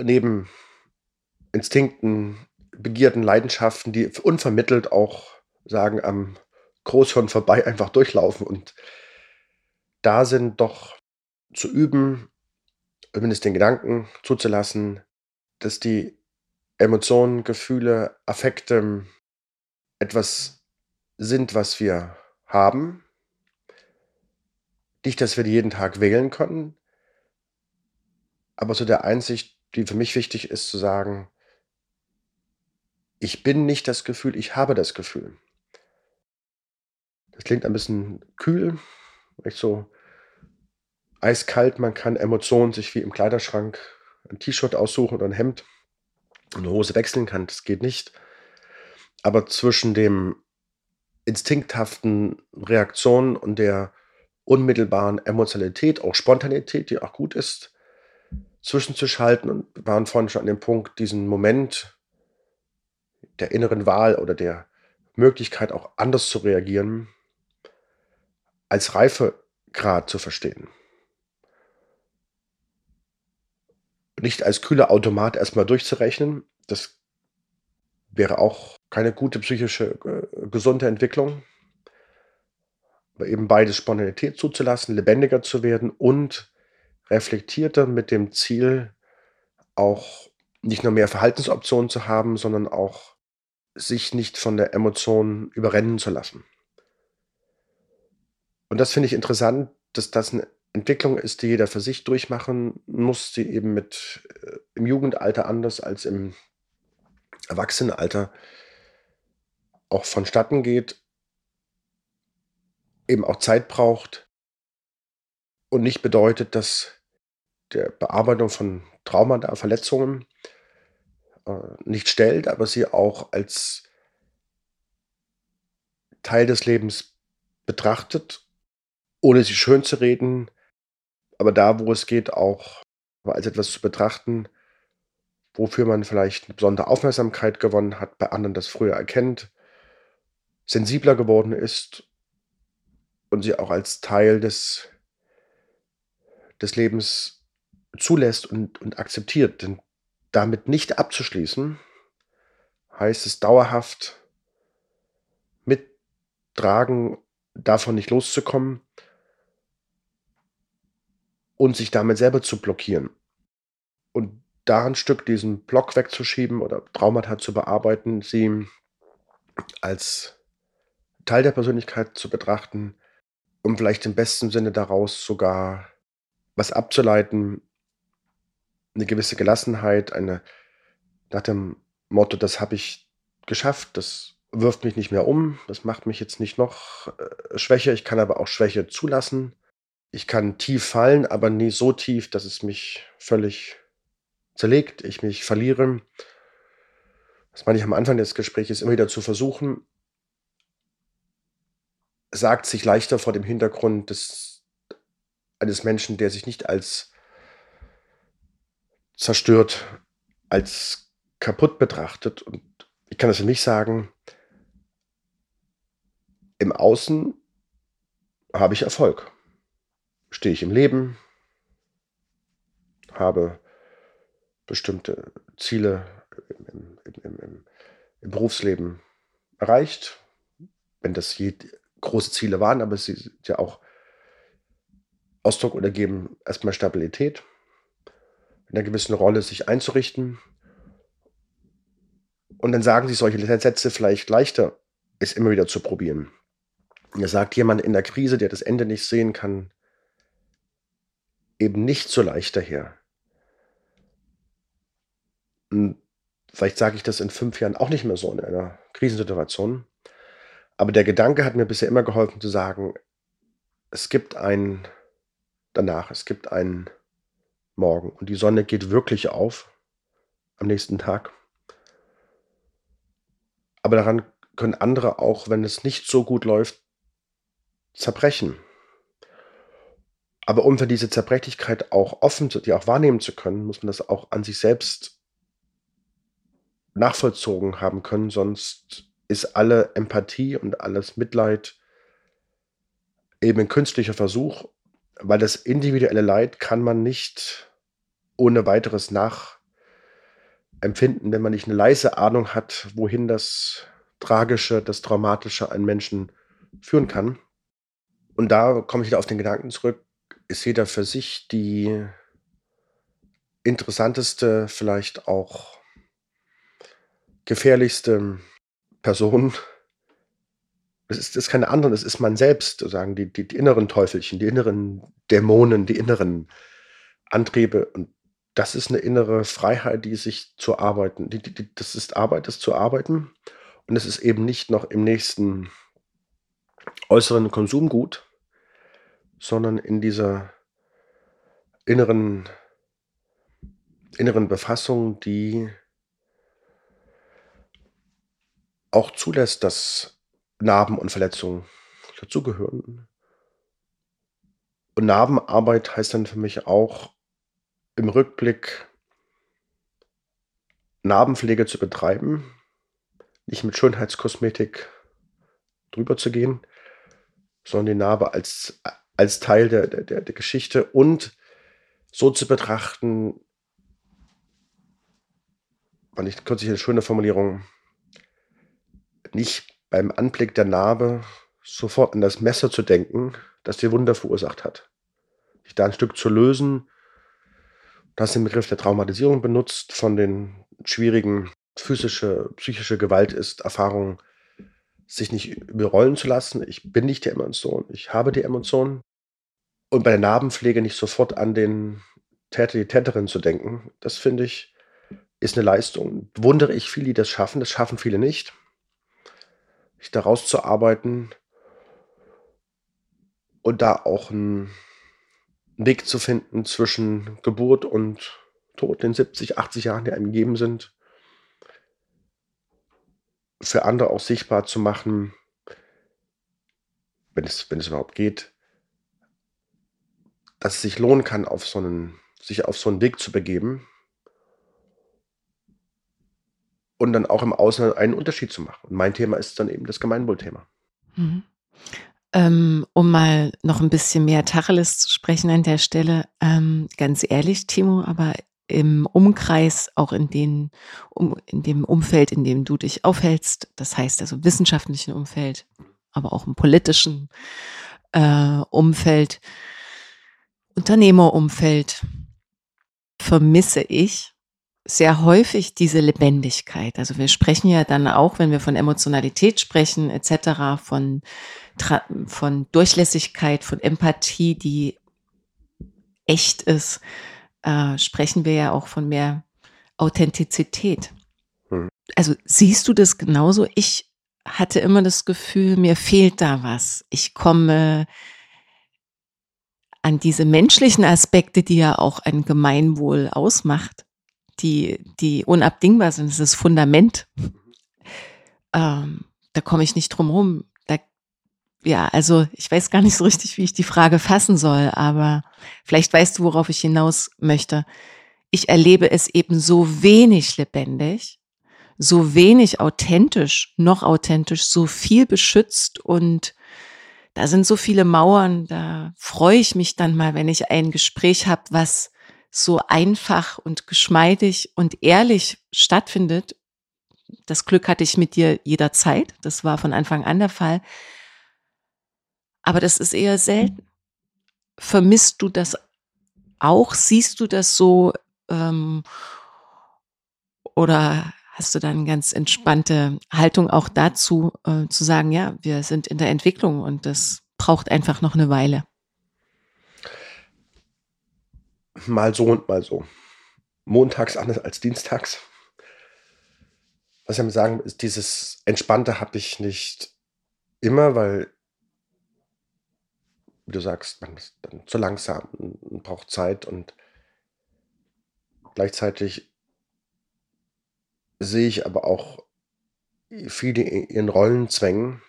neben Instinkten, Begierden, Leidenschaften, die unvermittelt auch sagen, am Großhirn vorbei einfach durchlaufen und da sind doch zu üben, zumindest den Gedanken zuzulassen, dass die Emotionen, Gefühle, Affekte etwas sind, was wir haben. Nicht, dass wir die jeden Tag wählen können, aber so der Einsicht, die für mich wichtig ist, zu sagen, ich bin nicht das Gefühl, ich habe das Gefühl. Das klingt ein bisschen kühl, echt so eiskalt. Man kann Emotionen sich wie im Kleiderschrank ein T-Shirt aussuchen oder ein Hemd und eine Hose wechseln kann. Das geht nicht. Aber zwischen dem instinkthaften Reaktion und der unmittelbaren Emotionalität, auch Spontanität, die auch gut ist, zwischenzuschalten. Und waren vorhin schon an dem Punkt, diesen Moment der inneren Wahl oder der Möglichkeit auch anders zu reagieren, als Reifegrad zu verstehen. Nicht als kühler Automat erstmal durchzurechnen, das wäre auch keine gute psychische äh, gesunde Entwicklung. Aber eben beides Spontanität zuzulassen, lebendiger zu werden und reflektierter mit dem Ziel, auch nicht nur mehr Verhaltensoptionen zu haben, sondern auch sich nicht von der Emotion überrennen zu lassen. Und das finde ich interessant, dass das eine Entwicklung ist, die jeder für sich durchmachen muss, die eben mit äh, im Jugendalter anders als im Erwachsenenalter auch vonstatten geht, eben auch Zeit braucht und nicht bedeutet, dass der Bearbeitung von Traumata, Verletzungen äh, nicht stellt, aber sie auch als Teil des Lebens betrachtet, ohne sie schön zu reden, aber da, wo es geht, auch als etwas zu betrachten, wofür man vielleicht eine besondere Aufmerksamkeit gewonnen hat, bei anderen das früher erkennt, sensibler geworden ist und sie auch als Teil des, des Lebens zulässt und, und akzeptiert. Denn damit nicht abzuschließen, heißt es dauerhaft mittragen, davon nicht loszukommen und sich damit selber zu blockieren. Und da ein Stück diesen Block wegzuschieben oder Traumata zu bearbeiten, sie als Teil der Persönlichkeit zu betrachten, um vielleicht im besten Sinne daraus sogar was abzuleiten, eine gewisse Gelassenheit, eine nach dem Motto, das habe ich geschafft, das wirft mich nicht mehr um, das macht mich jetzt nicht noch äh, schwächer, ich kann aber auch Schwäche zulassen. Ich kann tief fallen, aber nie so tief, dass es mich völlig zerlegt, ich mich verliere. Das meine ich am Anfang des Gesprächs immer wieder zu versuchen, sagt sich leichter vor dem Hintergrund des, eines Menschen, der sich nicht als zerstört, als kaputt betrachtet. Und ich kann das für mich sagen, im Außen habe ich Erfolg. Stehe ich im Leben, habe bestimmte Ziele im, im, im, im Berufsleben erreicht, wenn das je große Ziele waren, aber sie sind ja auch Ausdruck oder geben erstmal Stabilität, in einer gewissen Rolle sich einzurichten. Und dann sagen sie solche Sätze vielleicht leichter, ist immer wieder zu probieren. Er sagt jemand in der Krise, der das Ende nicht sehen kann, eben nicht so leicht daher. Und vielleicht sage ich das in fünf Jahren auch nicht mehr so in einer Krisensituation. Aber der Gedanke hat mir bisher immer geholfen zu sagen, es gibt ein danach, es gibt einen Morgen und die Sonne geht wirklich auf am nächsten Tag. Aber daran können andere auch, wenn es nicht so gut läuft, zerbrechen. Aber um für diese Zerbrechlichkeit auch offen, die auch wahrnehmen zu können, muss man das auch an sich selbst nachvollzogen haben können, sonst ist alle Empathie und alles Mitleid eben ein künstlicher Versuch, weil das individuelle Leid kann man nicht ohne weiteres nachempfinden, wenn man nicht eine leise Ahnung hat, wohin das Tragische, das Traumatische einen Menschen führen kann. Und da komme ich wieder auf den Gedanken zurück, ist jeder für sich die interessanteste, vielleicht auch gefährlichste Person. Es ist, ist keine andere, es ist man selbst, sozusagen, die, die, die inneren Teufelchen, die inneren Dämonen, die inneren Antriebe. Und das ist eine innere Freiheit, die sich zu arbeiten, die, die, das ist Arbeit, das zu arbeiten. Und es ist eben nicht noch im nächsten äußeren Konsumgut, sondern in dieser inneren, inneren Befassung, die auch zulässt, dass Narben und Verletzungen dazugehören. Und Narbenarbeit heißt dann für mich auch im Rückblick Narbenpflege zu betreiben, nicht mit Schönheitskosmetik drüber zu gehen, sondern die Narbe als, als Teil der, der, der Geschichte und so zu betrachten, fand ich kürzlich eine schöne Formulierung, nicht beim Anblick der Narbe sofort an das Messer zu denken, das die Wunder verursacht hat. Sich da ein Stück zu lösen. Du hast den Begriff der Traumatisierung benutzt, von den schwierigen physische, psychische Gewalt ist Erfahrung, sich nicht überrollen zu lassen. Ich bin nicht die Emotion, ich habe die Emotionen. Und bei der Narbenpflege nicht sofort an den Täter, die Täterin zu denken, das finde ich, ist eine Leistung. Wundere ich viele, die das schaffen. Das schaffen viele nicht sich da rauszuarbeiten und da auch einen Weg zu finden zwischen Geburt und Tod, den 70, 80 Jahren, die einem gegeben sind, für andere auch sichtbar zu machen, wenn es, wenn es überhaupt geht, dass es sich lohnen kann, auf so einen sich auf so einen Weg zu begeben und dann auch im Außen einen Unterschied zu machen. Und mein Thema ist dann eben das Gemeinwohlthema. Mhm. Ähm, um mal noch ein bisschen mehr Tacheles zu sprechen an der Stelle, ähm, ganz ehrlich, Timo, aber im Umkreis, auch in, den, um, in dem Umfeld, in dem du dich aufhältst, das heißt also wissenschaftlichen Umfeld, aber auch im politischen äh, Umfeld, Unternehmerumfeld, vermisse ich sehr häufig diese Lebendigkeit. Also wir sprechen ja dann auch, wenn wir von Emotionalität sprechen, etc., von, von Durchlässigkeit, von Empathie, die echt ist, äh, sprechen wir ja auch von mehr Authentizität. Hm. Also siehst du das genauso? Ich hatte immer das Gefühl, mir fehlt da was. Ich komme an diese menschlichen Aspekte, die ja auch ein Gemeinwohl ausmacht, die, die unabdingbar sind. Das ist das Fundament. Ähm, da komme ich nicht drum rum. Ja, also ich weiß gar nicht so richtig, wie ich die Frage fassen soll, aber vielleicht weißt du, worauf ich hinaus möchte. Ich erlebe es eben so wenig lebendig, so wenig authentisch, noch authentisch, so viel beschützt und da sind so viele Mauern, da freue ich mich dann mal, wenn ich ein Gespräch habe, was so einfach und geschmeidig und ehrlich stattfindet. Das Glück hatte ich mit dir jederzeit. Das war von Anfang an der Fall. Aber das ist eher selten. Vermisst du das auch? Siehst du das so? Ähm, oder hast du dann eine ganz entspannte Haltung auch dazu, äh, zu sagen, ja, wir sind in der Entwicklung und das braucht einfach noch eine Weile? mal so und mal so. Montags anders als dienstags. Was ich damit sagen ist, dieses Entspannte habe ich nicht immer, weil, wie du sagst, man ist dann zu langsam und braucht Zeit und gleichzeitig sehe ich aber auch viele in ihren Rollenzwängen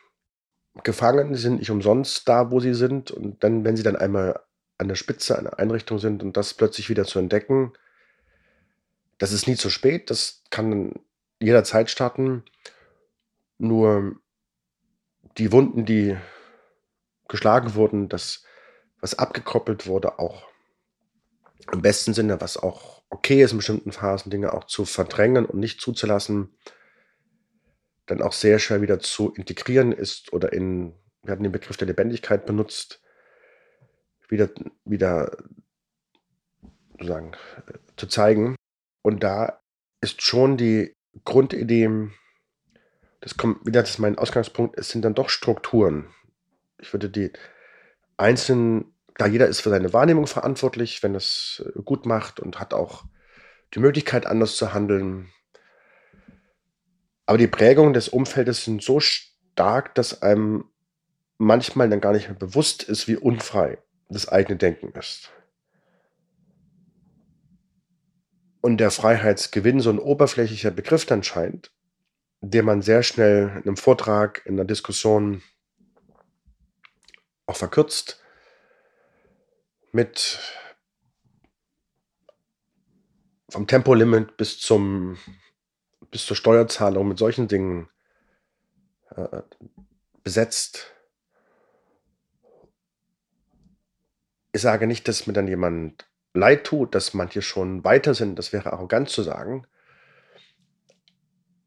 gefangen, sind nicht umsonst da, wo sie sind und dann, wenn sie dann einmal an der Spitze einer Einrichtung sind und das plötzlich wieder zu entdecken, das ist nie zu spät, das kann jederzeit starten. Nur die Wunden, die geschlagen wurden, das, was abgekoppelt wurde, auch im besten Sinne, was auch okay ist in bestimmten Phasen, Dinge auch zu verdrängen und nicht zuzulassen, dann auch sehr schwer wieder zu integrieren ist oder in, wir hatten den Begriff der Lebendigkeit benutzt, wieder, wieder sozusagen zu zeigen. Und da ist schon die Grundidee, das kommt wieder, das ist mein Ausgangspunkt, es sind dann doch Strukturen. Ich würde die einzelnen, klar, jeder ist für seine Wahrnehmung verantwortlich, wenn es gut macht und hat auch die Möglichkeit, anders zu handeln. Aber die Prägungen des Umfeldes sind so stark, dass einem manchmal dann gar nicht mehr bewusst ist, wie unfrei das eigene Denken ist. Und der Freiheitsgewinn so ein oberflächlicher Begriff dann scheint, den man sehr schnell in einem Vortrag, in einer Diskussion auch verkürzt mit vom Tempolimit bis zum bis zur Steuerzahlung mit solchen Dingen äh, besetzt Ich sage nicht, dass mir dann jemand leid tut, dass manche schon weiter sind, das wäre arrogant zu sagen.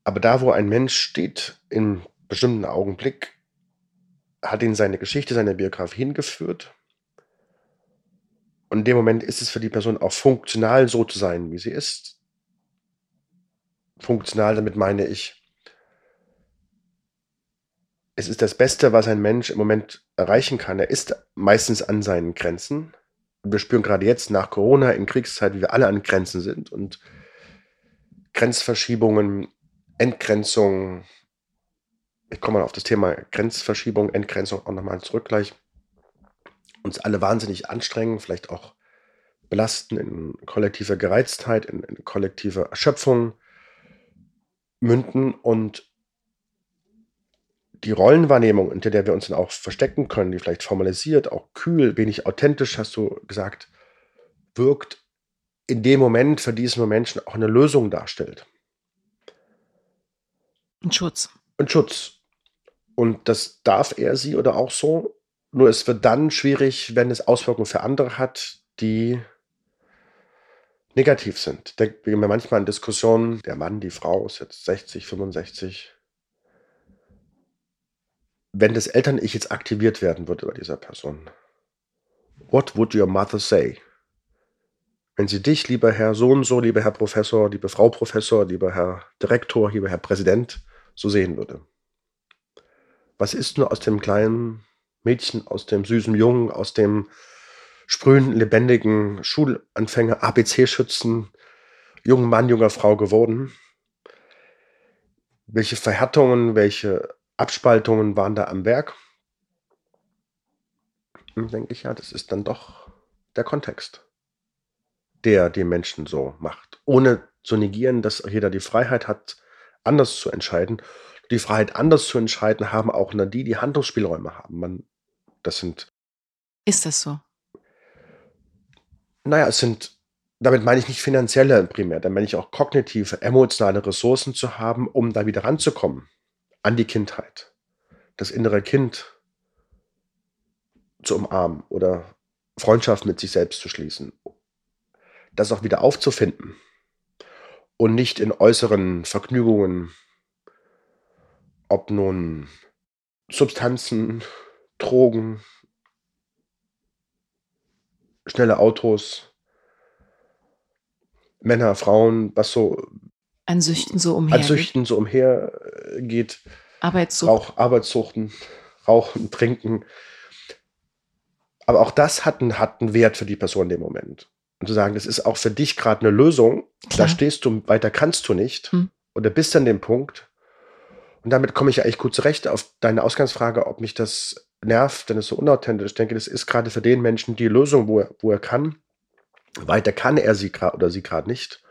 Aber da, wo ein Mensch steht, in bestimmten Augenblick, hat ihn seine Geschichte, seine Biografie hingeführt. Und in dem Moment ist es für die Person auch funktional, so zu sein, wie sie ist. Funktional, damit meine ich, es ist das Beste, was ein Mensch im Moment erreichen kann. Er ist meistens an seinen Grenzen. wir spüren gerade jetzt nach Corona in Kriegszeit, wie wir alle an Grenzen sind und Grenzverschiebungen, Entgrenzung. Ich komme mal auf das Thema Grenzverschiebung, Entgrenzung auch nochmal zurück gleich. Uns alle wahnsinnig anstrengen, vielleicht auch belasten in kollektiver Gereiztheit, in, in kollektiver Erschöpfung münden und die Rollenwahrnehmung, unter der wir uns dann auch verstecken können, die vielleicht formalisiert, auch kühl, wenig authentisch, hast du gesagt, wirkt, in dem Moment für diesen Menschen auch eine Lösung darstellt. Ein Schutz. Ein Schutz. Und das darf er sie oder auch so. Nur es wird dann schwierig, wenn es Auswirkungen für andere hat, die negativ sind. Denken wir manchmal an Diskussionen, der Mann, die Frau ist jetzt 60, 65. Wenn das Eltern-Ich jetzt aktiviert werden würde bei dieser Person, what would your mother say? Wenn sie dich, lieber Herr so und so, lieber Herr Professor, liebe Frau Professor, lieber Herr Direktor, lieber Herr Präsident, so sehen würde. Was ist nur aus dem kleinen Mädchen, aus dem süßen Jungen, aus dem sprühenden, lebendigen Schulanfänger, ABC-Schützen, jungen Mann, junger Frau geworden? Welche Verhärtungen, welche Abspaltungen waren da am Werk? Und denke ich, ja, das ist dann doch der Kontext, der die Menschen so macht. Ohne zu negieren, dass jeder die Freiheit hat, anders zu entscheiden. Die Freiheit, anders zu entscheiden, haben auch nur die, die Handlungsspielräume haben. Man, das sind. Ist das so? Naja, es sind, damit meine ich nicht finanzielle primär, dann meine ich auch kognitive, emotionale Ressourcen zu haben, um da wieder ranzukommen an die Kindheit. Das innere Kind zu umarmen oder Freundschaft mit sich selbst zu schließen. Das auch wieder aufzufinden und nicht in äußeren Vergnügungen, ob nun Substanzen, Drogen, schnelle Autos, Männer, Frauen, was so an Süchten so umher an Süchten so umhergeht. Arbeitssucht. Rauch, Arbeitssuchten, Rauchen, Trinken. Aber auch das hat einen, hat einen Wert für die Person in dem Moment und zu sagen, das ist auch für dich gerade eine Lösung, Klar. da stehst du, weiter kannst du nicht hm. oder bist an dem Punkt. Und damit komme ich ja eigentlich gut zurecht auf deine Ausgangsfrage, ob mich das nervt, denn es so unauthentisch. Ich denke, das ist gerade für den Menschen die Lösung, wo er, wo er kann. Weiter kann er sie gerade oder sie gerade nicht.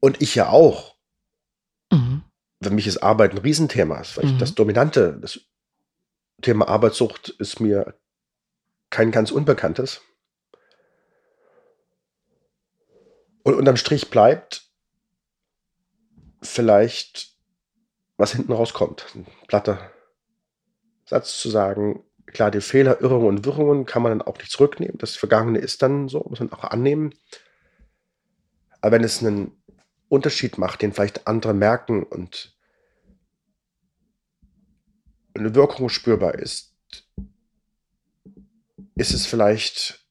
Und ich ja auch. Mhm. Für mich ist Arbeit ein Riesenthema, mhm. das Dominante, das Thema Arbeitssucht ist mir kein ganz Unbekanntes. Und unterm Strich bleibt vielleicht, was hinten rauskommt. Ein platter Satz zu sagen, klar, die Fehler, Irrungen und Wirrungen kann man dann auch nicht zurücknehmen. Das Vergangene ist dann so, muss man auch annehmen. Aber wenn es einen Unterschied macht, den vielleicht andere merken und eine Wirkung spürbar ist, ist es vielleicht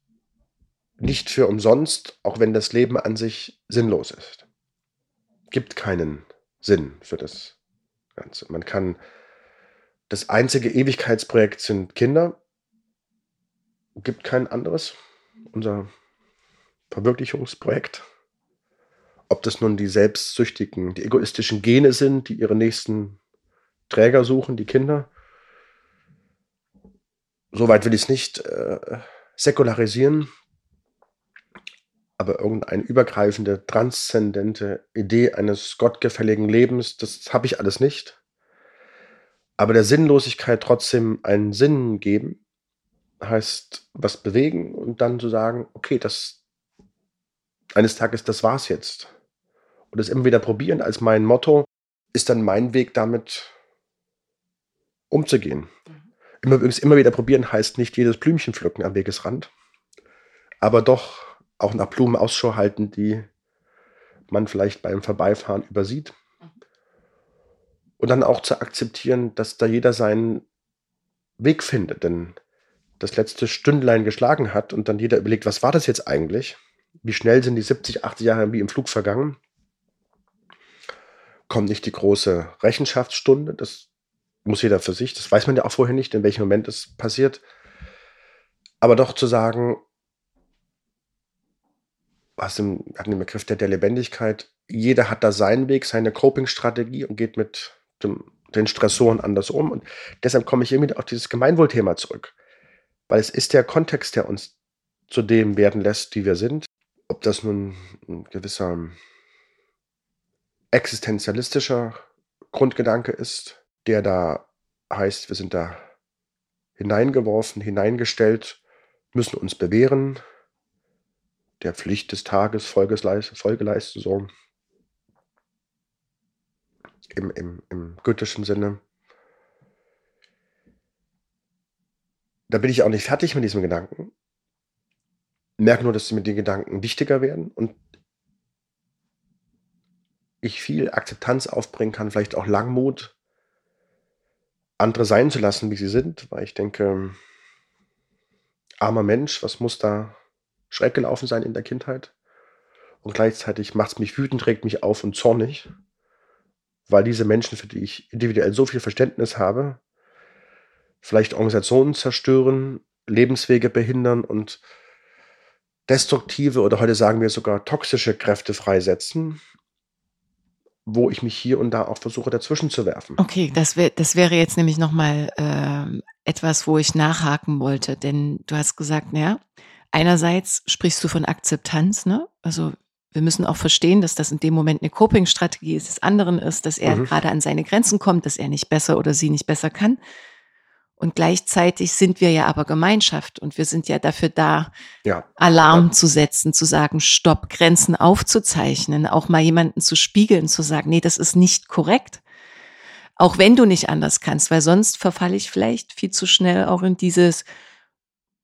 nicht für umsonst, auch wenn das Leben an sich sinnlos ist. Gibt keinen Sinn für das Ganze. Man kann, das einzige Ewigkeitsprojekt sind Kinder, gibt kein anderes. Unser Verwirklichungsprojekt. Ob das nun die selbstsüchtigen, die egoistischen Gene sind, die ihre nächsten Träger suchen, die Kinder, soweit will ich es nicht äh, säkularisieren, aber irgendeine übergreifende, transzendente Idee eines gottgefälligen Lebens, das habe ich alles nicht. Aber der Sinnlosigkeit trotzdem einen Sinn geben, heißt was bewegen und dann zu sagen, okay, das eines Tages, das war's jetzt. Und das immer wieder probieren als mein Motto, ist dann mein Weg damit umzugehen. Mhm. Immer, übrigens immer wieder probieren heißt nicht jedes Blümchen pflücken am Wegesrand, aber doch auch nach Blumen Ausschau halten, die man vielleicht beim Vorbeifahren übersieht. Und dann auch zu akzeptieren, dass da jeder seinen Weg findet, denn das letzte Stündlein geschlagen hat und dann jeder überlegt, was war das jetzt eigentlich? Wie schnell sind die 70, 80 Jahre wie im Flug vergangen? Kommt nicht die große Rechenschaftsstunde, das muss jeder für sich, das weiß man ja auch vorher nicht, in welchem Moment es passiert. Aber doch zu sagen, was im, hatten den Begriff der, der Lebendigkeit, jeder hat da seinen Weg, seine Coping-Strategie und geht mit dem, den Stressoren anders um. Und deshalb komme ich irgendwie auf dieses Gemeinwohlthema zurück. Weil es ist der Kontext, der uns zu dem werden lässt, die wir sind. Ob das nun ein gewisser existenzialistischer Grundgedanke ist, der da heißt, wir sind da hineingeworfen, hineingestellt, müssen uns bewähren, der Pflicht des Tages Folge leisten, so im, im, im goethischen Sinne. Da bin ich auch nicht fertig mit diesem Gedanken. Merke nur, dass mir die Gedanken wichtiger werden und ich viel Akzeptanz aufbringen kann, vielleicht auch Langmut, andere sein zu lassen, wie sie sind, weil ich denke, armer Mensch, was muss da schräg gelaufen sein in der Kindheit? Und gleichzeitig macht es mich wütend, regt mich auf und zornig, weil diese Menschen, für die ich individuell so viel Verständnis habe, vielleicht Organisationen zerstören, Lebenswege behindern und destruktive oder heute sagen wir sogar toxische Kräfte freisetzen, wo ich mich hier und da auch versuche dazwischen zu werfen. Okay, das, wär, das wäre jetzt nämlich nochmal äh, etwas, wo ich nachhaken wollte, denn du hast gesagt, naja, einerseits sprichst du von Akzeptanz, ne? Also wir müssen auch verstehen, dass das in dem Moment eine Coping-Strategie ist, des anderen ist, dass er mhm. gerade an seine Grenzen kommt, dass er nicht besser oder sie nicht besser kann. Und gleichzeitig sind wir ja aber Gemeinschaft und wir sind ja dafür da, ja. Alarm ja. zu setzen, zu sagen, Stopp, Grenzen aufzuzeichnen, auch mal jemanden zu spiegeln, zu sagen, nee, das ist nicht korrekt. Auch wenn du nicht anders kannst, weil sonst verfalle ich vielleicht viel zu schnell auch in dieses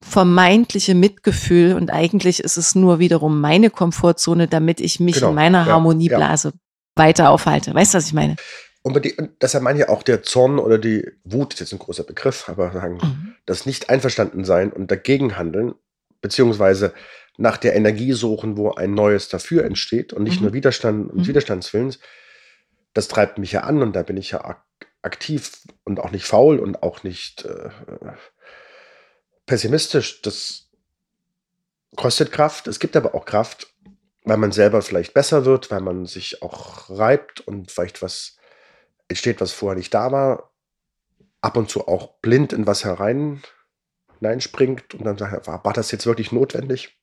vermeintliche Mitgefühl und eigentlich ist es nur wiederum meine Komfortzone, damit ich mich genau. in meiner Harmonieblase ja. weiter aufhalte. Weißt du, was ich meine? Und, die, deshalb meine ich auch der Zorn oder die Wut ist jetzt ein großer Begriff, aber sagen, mhm. das nicht einverstanden sein und dagegen handeln, beziehungsweise nach der Energie suchen, wo ein neues dafür entsteht und nicht mhm. nur Widerstand und mhm. Widerstandswillens, das treibt mich ja an und da bin ich ja aktiv und auch nicht faul und auch nicht äh, pessimistisch. Das kostet Kraft. Es gibt aber auch Kraft, weil man selber vielleicht besser wird, weil man sich auch reibt und vielleicht was entsteht, was vorher nicht da war, ab und zu auch blind in was herein hineinspringt und dann sagt, war, war das jetzt wirklich notwendig?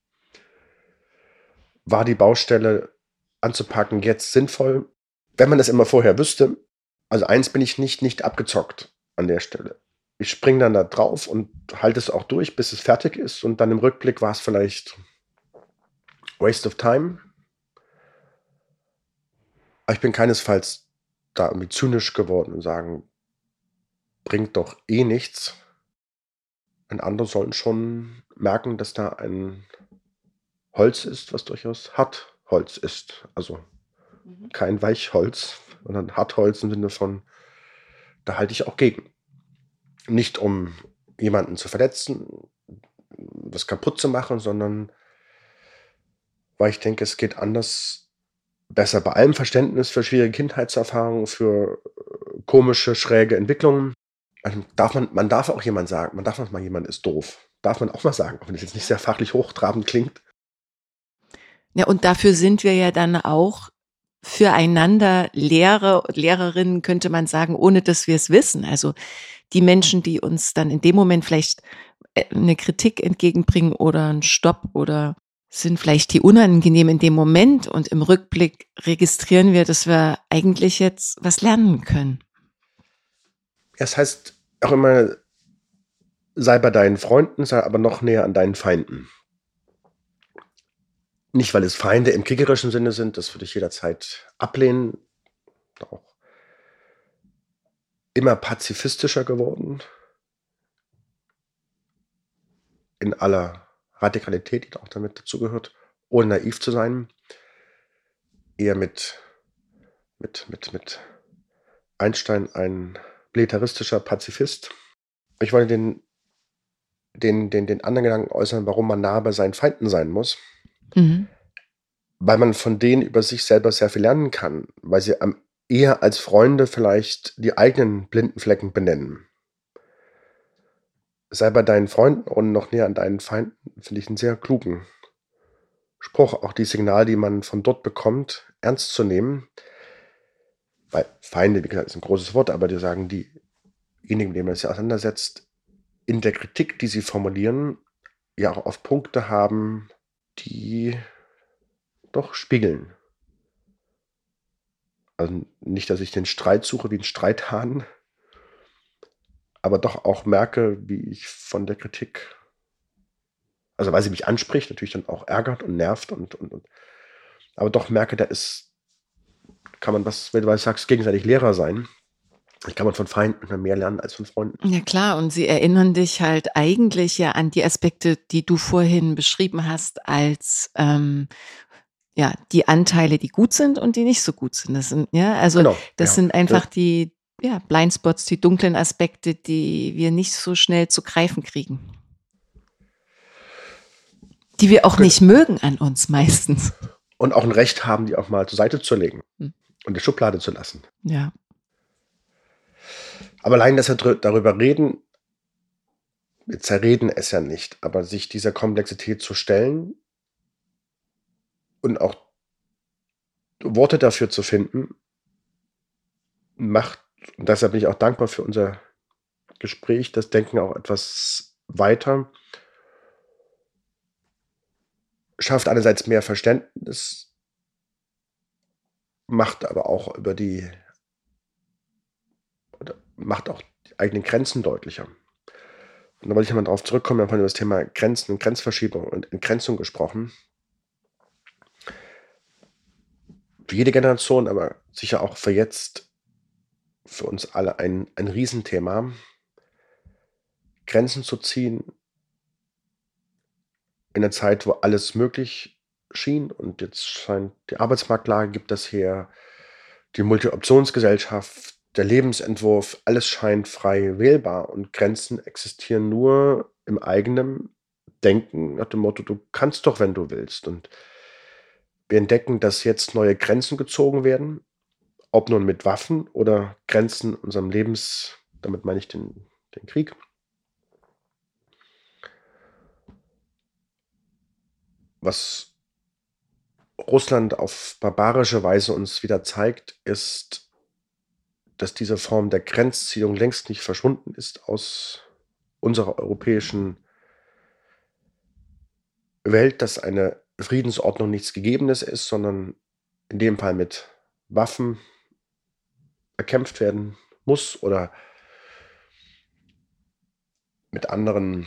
War die Baustelle anzupacken jetzt sinnvoll? Wenn man das immer vorher wüsste, also eins bin ich nicht, nicht abgezockt an der Stelle. Ich springe dann da drauf und halte es auch durch, bis es fertig ist und dann im Rückblick war es vielleicht Waste of Time. Aber ich bin keinesfalls da irgendwie zynisch geworden und sagen, bringt doch eh nichts. Und andere sollen schon merken, dass da ein Holz ist, was durchaus Hartholz ist. Also mhm. kein Weichholz, sondern Hartholz im Sinne von, da halte ich auch gegen. Nicht um jemanden zu verletzen, was kaputt zu machen, sondern weil ich denke, es geht anders besser bei allem Verständnis für schwierige Kindheitserfahrungen, für äh, komische, schräge Entwicklungen. Also darf man, man darf auch jemand sagen, man darf auch mal jemand ist doof. Darf man auch mal sagen, auch wenn das jetzt nicht sehr fachlich hochtrabend klingt. Ja, und dafür sind wir ja dann auch füreinander Lehrer, Lehrerinnen, könnte man sagen, ohne dass wir es wissen. Also die Menschen, die uns dann in dem Moment vielleicht äh, eine Kritik entgegenbringen oder einen Stopp oder sind vielleicht die unangenehm in dem Moment und im Rückblick registrieren wir, dass wir eigentlich jetzt was lernen können. Es heißt auch immer, sei bei deinen Freunden, sei aber noch näher an deinen Feinden. Nicht, weil es Feinde im kriegerischen Sinne sind, das würde ich jederzeit ablehnen. Auch immer pazifistischer geworden. In aller Radikalität, die auch damit dazugehört, ohne naiv zu sein. Eher mit, mit, mit, mit Einstein ein militaristischer Pazifist. Ich wollte den, den, den, den anderen Gedanken äußern, warum man nah bei seinen Feinden sein muss. Mhm. Weil man von denen über sich selber sehr viel lernen kann, weil sie eher als Freunde vielleicht die eigenen blinden Flecken benennen sei bei deinen Freunden und noch näher an deinen Feinden, finde ich einen sehr klugen Spruch. Auch die Signale, die man von dort bekommt, ernst zu nehmen. Weil Feinde, wie gesagt, ist ein großes Wort, aber die sagen, diejenigen, mit denen man sich auseinandersetzt, in der Kritik, die sie formulieren, ja auch oft Punkte haben, die doch spiegeln. Also nicht, dass ich den Streit suche wie ein Streithahn, aber doch auch merke, wie ich von der Kritik, also weil sie mich anspricht, natürlich dann auch ärgert und nervt und, und, und aber doch merke, da ist, kann man, was, wenn du sagst, gegenseitig Lehrer sein. Ich kann man von Feinden mehr lernen als von Freunden. Ja klar, und sie erinnern dich halt eigentlich ja an die Aspekte, die du vorhin beschrieben hast, als ähm, ja die Anteile, die gut sind und die nicht so gut sind. Das sind ja also genau, das ja. sind einfach die ja, Blindspots, die dunklen Aspekte, die wir nicht so schnell zu greifen kriegen. Die wir auch nicht mögen an uns meistens. Und auch ein Recht haben, die auch mal zur Seite zu legen hm. und die Schublade zu lassen. Ja. Aber allein, dass wir darüber reden, wir zerreden es ja nicht, aber sich dieser Komplexität zu stellen und auch Worte dafür zu finden, macht, und deshalb bin ich auch dankbar für unser Gespräch, das Denken auch etwas weiter, schafft einerseits mehr Verständnis, macht aber auch über die macht auch die eigenen Grenzen deutlicher. Und da wollte ich mal darauf zurückkommen, wir haben über das Thema Grenzen und Grenzverschiebung und Entgrenzung gesprochen. Für jede Generation, aber sicher auch für jetzt, für uns alle ein, ein Riesenthema. Grenzen zu ziehen in einer Zeit, wo alles möglich schien und jetzt scheint die Arbeitsmarktlage gibt das her, die Multi-Optionsgesellschaft, der Lebensentwurf, alles scheint frei wählbar und Grenzen existieren nur im eigenen Denken nach dem Motto, du kannst doch, wenn du willst. Und wir entdecken, dass jetzt neue Grenzen gezogen werden, ob nun mit Waffen oder Grenzen unserem Lebens, damit meine ich den, den Krieg. Was Russland auf barbarische Weise uns wieder zeigt, ist, dass diese Form der Grenzziehung längst nicht verschwunden ist aus unserer europäischen Welt, dass eine Friedensordnung nichts Gegebenes ist, sondern in dem Fall mit Waffen erkämpft werden muss oder mit anderen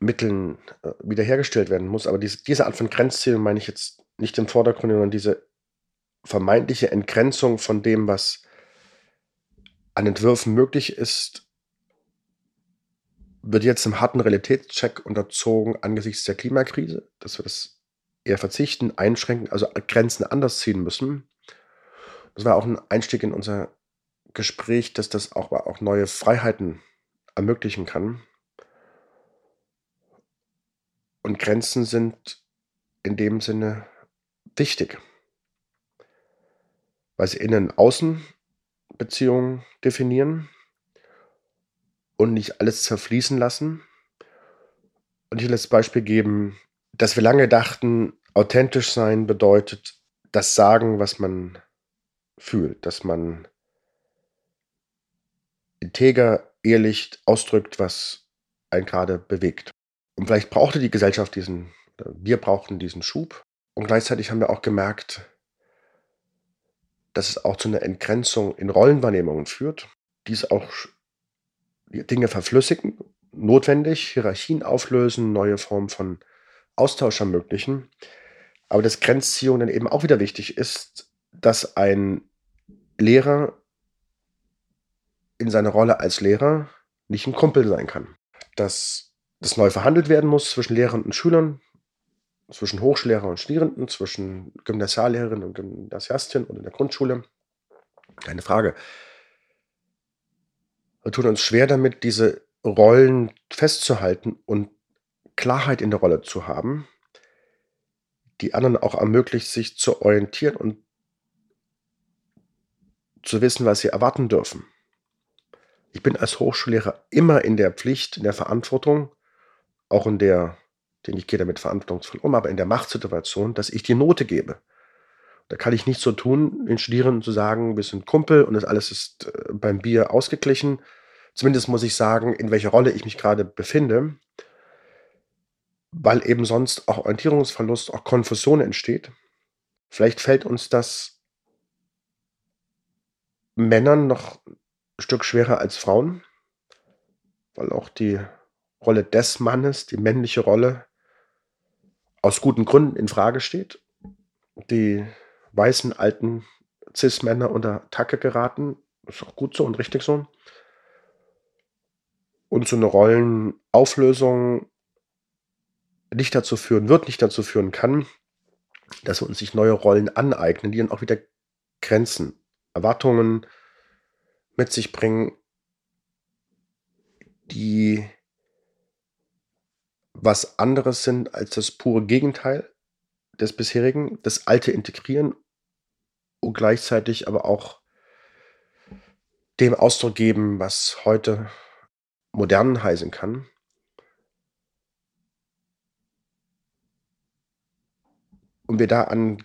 Mitteln äh, wiederhergestellt werden muss. Aber diese, diese Art von Grenzziehung meine ich jetzt nicht im Vordergrund, sondern diese vermeintliche Entgrenzung von dem, was an Entwürfen möglich ist, wird jetzt im harten Realitätscheck unterzogen angesichts der Klimakrise, dass wir das eher verzichten, einschränken, also Grenzen anders ziehen müssen. Das war auch ein Einstieg in unser Gespräch, dass das auch, auch neue Freiheiten ermöglichen kann. Und Grenzen sind in dem Sinne wichtig, weil sie innen-außen Beziehungen definieren und nicht alles zerfließen lassen. Und ich will das Beispiel geben, dass wir lange dachten, authentisch sein bedeutet das Sagen, was man fühlt, dass man integer, ehrlich ausdrückt, was einen gerade bewegt. Und vielleicht brauchte die Gesellschaft diesen, wir brauchten diesen Schub. Und gleichzeitig haben wir auch gemerkt, dass es auch zu einer Entgrenzung in Rollenwahrnehmungen führt, die es auch Dinge verflüssigen, notwendig, Hierarchien auflösen, neue Formen von Austausch ermöglichen. Aber dass Grenzziehung dann eben auch wieder wichtig ist, dass ein Lehrer in seiner Rolle als Lehrer nicht ein Kumpel sein kann. Dass das neu verhandelt werden muss zwischen Lehrern und Schülern, zwischen Hochschullehrer und Studierenden, zwischen Gymnasiallehrerinnen und Gymnasiastinnen und in der Grundschule. Keine Frage. Wir tun uns schwer damit, diese Rollen festzuhalten und Klarheit in der Rolle zu haben, die anderen auch ermöglicht, sich zu orientieren und zu wissen, was sie erwarten dürfen. Ich bin als Hochschullehrer immer in der Pflicht, in der Verantwortung, auch in der denn ich gehe damit verantwortungsvoll um, aber in der Machtsituation, dass ich die Note gebe. Da kann ich nicht so tun, den Studierenden zu sagen, wir sind Kumpel und das alles ist äh, beim Bier ausgeglichen. Zumindest muss ich sagen, in welcher Rolle ich mich gerade befinde, weil eben sonst auch Orientierungsverlust, auch Konfusion entsteht. Vielleicht fällt uns das Männern noch ein Stück schwerer als Frauen, weil auch die Rolle des Mannes, die männliche Rolle, aus guten Gründen in Frage steht. Die weißen alten Cis-Männer unter Tacke geraten. Ist auch gut so und richtig so. Und so eine Rollenauflösung nicht dazu führen wird, nicht dazu führen kann, dass wir uns sich neue Rollen aneignen, die dann auch wieder Grenzen, Erwartungen mit sich bringen, die was anderes sind als das pure Gegenteil des bisherigen, das Alte integrieren und gleichzeitig aber auch dem Ausdruck geben, was heute modern heißen kann. Und wir da an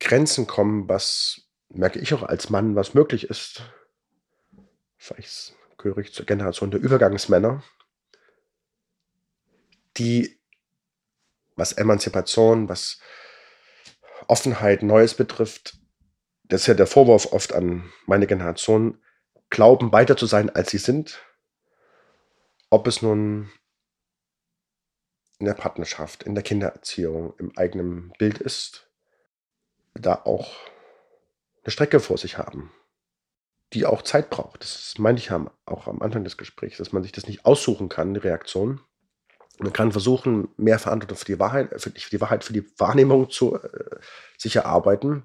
Grenzen kommen, was merke ich auch als Mann, was möglich ist. Vielleicht gehöre ich zur Generation der Übergangsmänner, die, was Emanzipation, was Offenheit, Neues betrifft, das ist ja der Vorwurf oft an meine Generation, glauben weiter zu sein, als sie sind. Ob es nun in der Partnerschaft, in der Kindererziehung, im eigenen Bild ist, da auch eine Strecke vor sich haben, die auch Zeit braucht. Das meine ich auch am Anfang des Gesprächs, dass man sich das nicht aussuchen kann, die Reaktion. Man kann versuchen, mehr Verantwortung für die Wahrheit, für die, für die Wahrheit, für die Wahrnehmung zu äh, sich erarbeiten.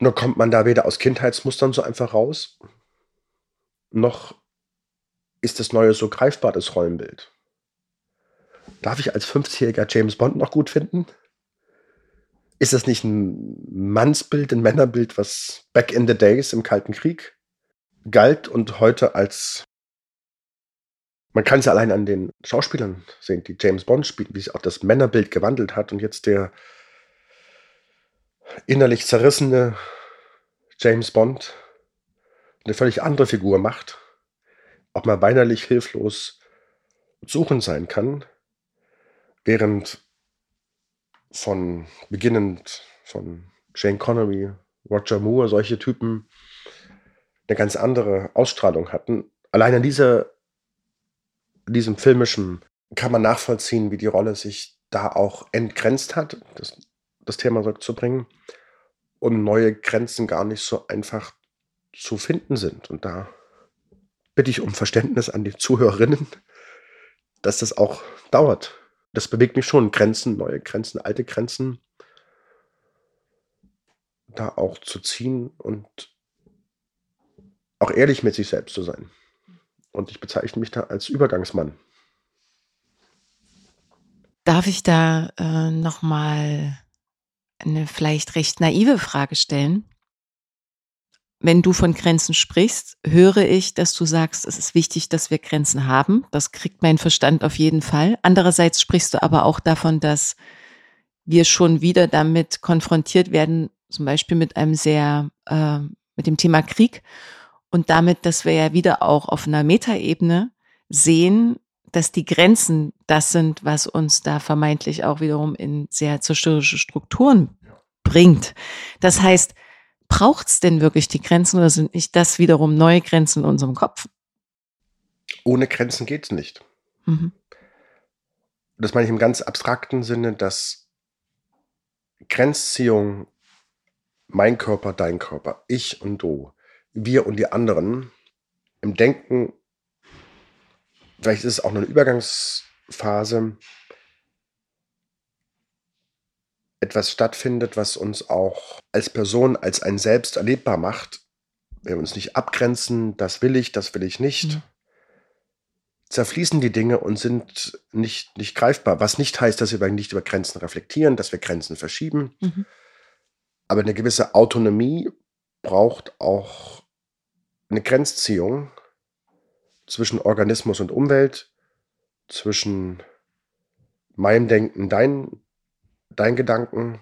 Nur kommt man da weder aus Kindheitsmustern so einfach raus, noch ist das Neue so greifbar, das Rollenbild. Darf ich als 50-jähriger James Bond noch gut finden? Ist das nicht ein Mannsbild, ein Männerbild, was back in the days im Kalten Krieg galt und heute als man kann es allein an den Schauspielern sehen, die James Bond spielen, wie sich auch das Männerbild gewandelt hat und jetzt der innerlich zerrissene James Bond eine völlig andere Figur macht, auch mal weinerlich hilflos suchend sein kann, während von beginnend von Jane Connery, Roger Moore, solche Typen eine ganz andere Ausstrahlung hatten. Allein an dieser diesem filmischen kann man nachvollziehen, wie die Rolle sich da auch entgrenzt hat, das, das Thema zurückzubringen und neue Grenzen gar nicht so einfach zu finden sind. Und da bitte ich um Verständnis an die Zuhörerinnen, dass das auch dauert. Das bewegt mich schon, Grenzen, neue Grenzen, alte Grenzen da auch zu ziehen und auch ehrlich mit sich selbst zu sein. Und ich bezeichne mich da als Übergangsmann. Darf ich da äh, nochmal eine vielleicht recht naive Frage stellen? Wenn du von Grenzen sprichst, höre ich, dass du sagst, es ist wichtig, dass wir Grenzen haben. Das kriegt mein Verstand auf jeden Fall. Andererseits sprichst du aber auch davon, dass wir schon wieder damit konfrontiert werden, zum Beispiel mit einem sehr, äh, mit dem Thema Krieg und damit, dass wir ja wieder auch auf einer Metaebene sehen, dass die Grenzen das sind, was uns da vermeintlich auch wiederum in sehr zerstörerische Strukturen bringt. Das heißt, braucht es denn wirklich die Grenzen oder sind nicht das wiederum neue Grenzen in unserem Kopf? Ohne Grenzen geht es nicht. Mhm. Das meine ich im ganz abstrakten Sinne, dass Grenzziehung mein Körper, dein Körper, ich und du, wir und die anderen im Denken, vielleicht ist es auch eine Übergangsphase, etwas stattfindet, was uns auch als Person, als ein Selbst erlebbar macht. Wir uns nicht abgrenzen, das will ich, das will ich nicht. Mhm. Zerfließen die Dinge und sind nicht, nicht greifbar. Was nicht heißt, dass wir nicht über Grenzen reflektieren, dass wir Grenzen verschieben. Mhm. Aber eine gewisse Autonomie braucht auch eine Grenzziehung zwischen Organismus und Umwelt, zwischen meinem Denken, dein, dein Gedanken.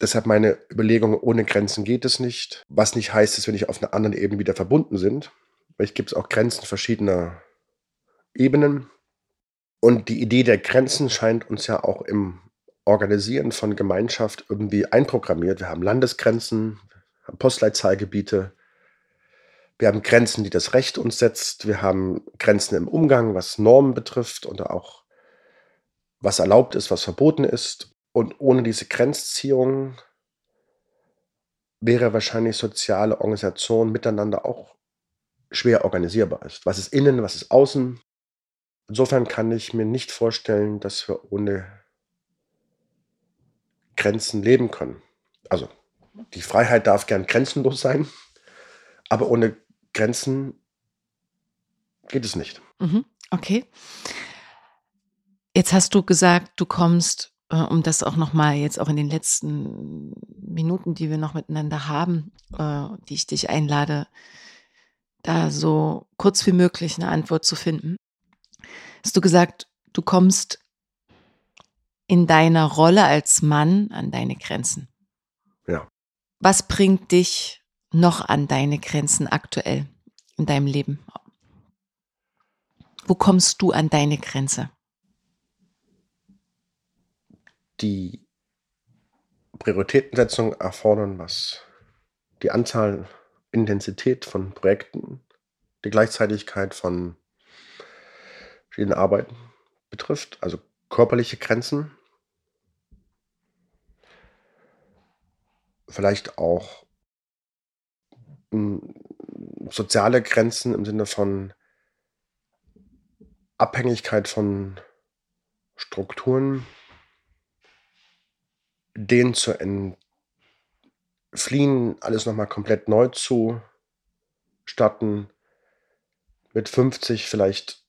Deshalb meine Überlegung, ohne Grenzen geht es nicht. Was nicht heißt, dass wir nicht auf einer anderen Ebene wieder verbunden sind. Vielleicht gibt es auch Grenzen verschiedener Ebenen. Und die Idee der Grenzen scheint uns ja auch im Organisieren von Gemeinschaft irgendwie einprogrammiert. Wir haben Landesgrenzen, Postleitzahlgebiete. Wir haben Grenzen, die das Recht uns setzt. Wir haben Grenzen im Umgang, was Normen betrifft und auch was erlaubt ist, was verboten ist. Und ohne diese Grenzziehung wäre wahrscheinlich soziale Organisation miteinander auch schwer organisierbar ist. Was ist innen, was ist außen? Insofern kann ich mir nicht vorstellen, dass wir ohne Grenzen leben können. Also die Freiheit darf gern grenzenlos sein, aber ohne Grenzen geht es nicht. Mhm, okay. Jetzt hast du gesagt, du kommst, äh, um das auch nochmal jetzt auch in den letzten Minuten, die wir noch miteinander haben, äh, die ich dich einlade, da so kurz wie möglich eine Antwort zu finden. Hast du gesagt, du kommst in deiner Rolle als Mann an deine Grenzen? Was bringt dich noch an deine Grenzen aktuell in deinem Leben? Wo kommst du an deine Grenze? Die Prioritätensetzung erfordern, was die Anzahl, Intensität von Projekten, die Gleichzeitigkeit von verschiedenen Arbeiten betrifft, also körperliche Grenzen, vielleicht auch hm, soziale Grenzen im Sinne von Abhängigkeit von Strukturen, denen zu entfliehen, alles nochmal komplett neu zu starten, mit 50 vielleicht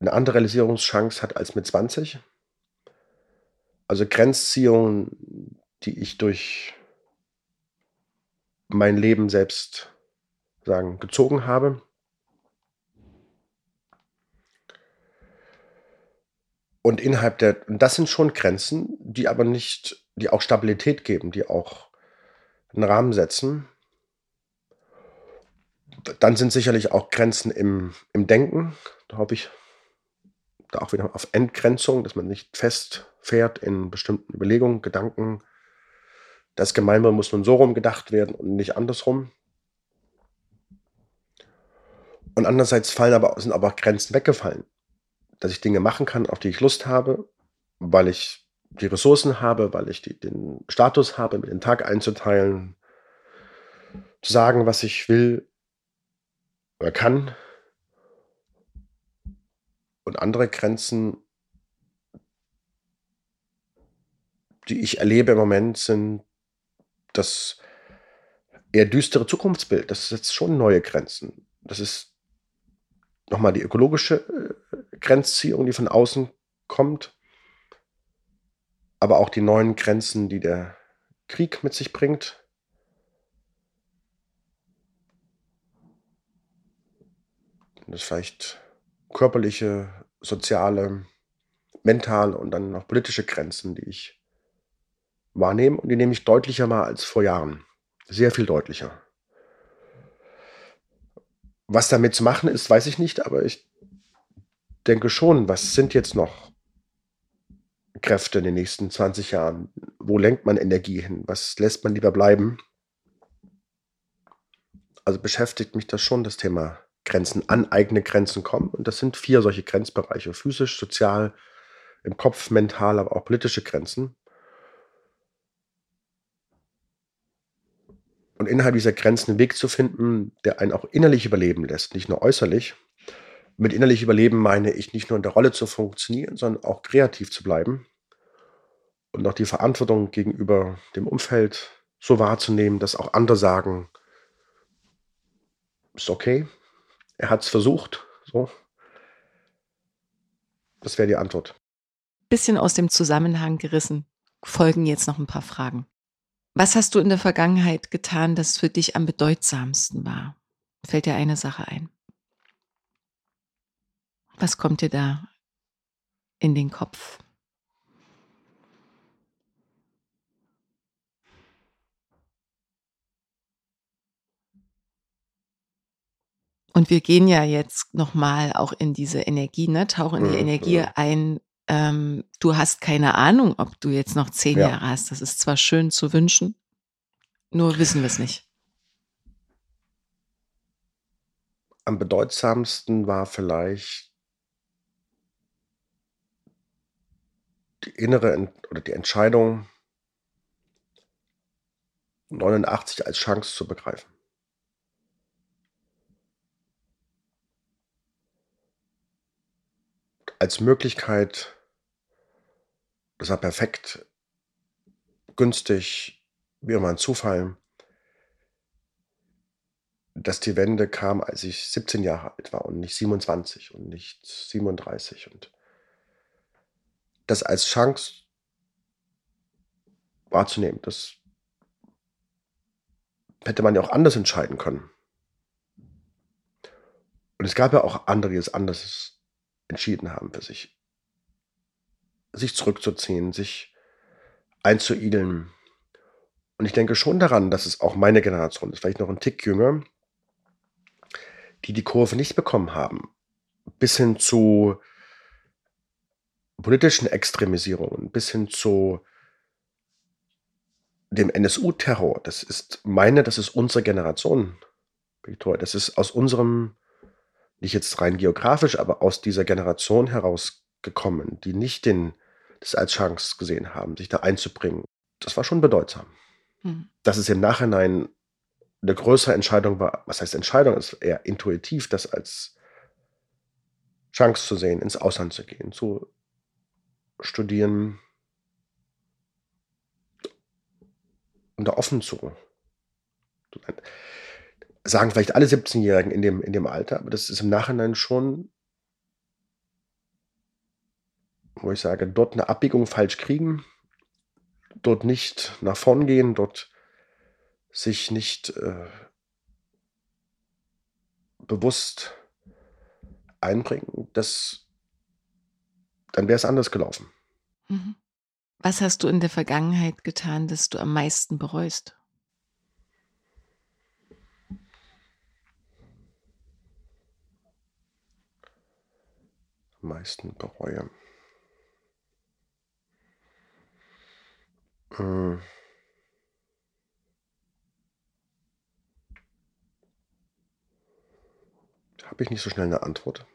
eine andere Realisierungschance hat als mit 20. Also Grenzziehungen, die ich durch mein Leben selbst sagen, gezogen habe. Und innerhalb der, und das sind schon Grenzen, die aber nicht, die auch Stabilität geben, die auch einen Rahmen setzen. Dann sind sicherlich auch Grenzen im, im Denken. Da habe ich da auch wieder auf Entgrenzung, dass man nicht festfährt in bestimmten Überlegungen, Gedanken. Das Gemeinwohl muss nun so rum gedacht werden und nicht andersrum. Und andererseits fallen aber, sind aber auch Grenzen weggefallen. Dass ich Dinge machen kann, auf die ich Lust habe, weil ich die Ressourcen habe, weil ich die, den Status habe, mir den Tag einzuteilen, zu sagen, was ich will oder kann. Und andere Grenzen, die ich erlebe im Moment, sind das eher düstere Zukunftsbild. Das setzt schon neue Grenzen. Das ist nochmal die ökologische äh, Grenzziehung, die von außen kommt, aber auch die neuen Grenzen, die der Krieg mit sich bringt. Das vielleicht körperliche, soziale, mentale und dann noch politische Grenzen, die ich wahrnehme. Und die nehme ich deutlicher mal als vor Jahren. Sehr viel deutlicher. Was damit zu machen ist, weiß ich nicht, aber ich denke schon, was sind jetzt noch Kräfte in den nächsten 20 Jahren? Wo lenkt man Energie hin? Was lässt man lieber bleiben? Also beschäftigt mich das schon, das Thema Grenzen, an eigene Grenzen kommen. Und das sind vier solche Grenzbereiche. Physisch, sozial, im Kopf, mental, aber auch politische Grenzen. Und innerhalb dieser Grenzen einen Weg zu finden, der einen auch innerlich überleben lässt, nicht nur äußerlich. Mit innerlich überleben meine ich nicht nur in der Rolle zu funktionieren, sondern auch kreativ zu bleiben und auch die Verantwortung gegenüber dem Umfeld so wahrzunehmen, dass auch andere sagen, ist okay, er hat es versucht, so. Das wäre die Antwort. Bisschen aus dem Zusammenhang gerissen. Folgen jetzt noch ein paar Fragen. Was hast du in der Vergangenheit getan, das für dich am bedeutsamsten war? Fällt dir eine Sache ein? Was kommt dir da in den Kopf? Und wir gehen ja jetzt nochmal auch in diese Energie, ne? tauchen in die mhm. Energie ein, ähm, du hast keine Ahnung, ob du jetzt noch zehn ja. Jahre hast. Das ist zwar schön zu wünschen, nur wissen wir es nicht. am bedeutsamsten war vielleicht die innere oder die Entscheidung, 89 als Chance zu begreifen. Als Möglichkeit, das war perfekt, günstig, wie immer ein Zufall, dass die Wende kam, als ich 17 Jahre alt war und nicht 27 und nicht 37 und das als Chance wahrzunehmen, das hätte man ja auch anders entscheiden können. Und es gab ja auch andere, die es anders entschieden haben für sich. Sich zurückzuziehen, sich einzuigeln. Und ich denke schon daran, dass es auch meine Generation ist, vielleicht noch ein Tick jünger, die die Kurve nicht bekommen haben. Bis hin zu politischen Extremisierungen, bis hin zu dem NSU-Terror. Das ist meine, das ist unsere Generation, Victor. Das ist aus unserem, nicht jetzt rein geografisch, aber aus dieser Generation herausgekommen, die nicht den, das als Chance gesehen haben, sich da einzubringen. Das war schon bedeutsam. Hm. Dass es im Nachhinein eine größere Entscheidung war, was heißt Entscheidung, ist eher intuitiv, das als Chance zu sehen, ins Ausland zu gehen, zu studieren und da offen zu. Sagen vielleicht alle 17-Jährigen in dem, in dem Alter, aber das ist im Nachhinein schon, wo ich sage, dort eine Abbiegung falsch kriegen, dort nicht nach vorn gehen, dort sich nicht äh, bewusst einbringen, das, dann wäre es anders gelaufen. Mhm. Was hast du in der Vergangenheit getan, das du am meisten bereust? Am meisten bereue. Hm. Habe ich nicht so schnell eine Antwort.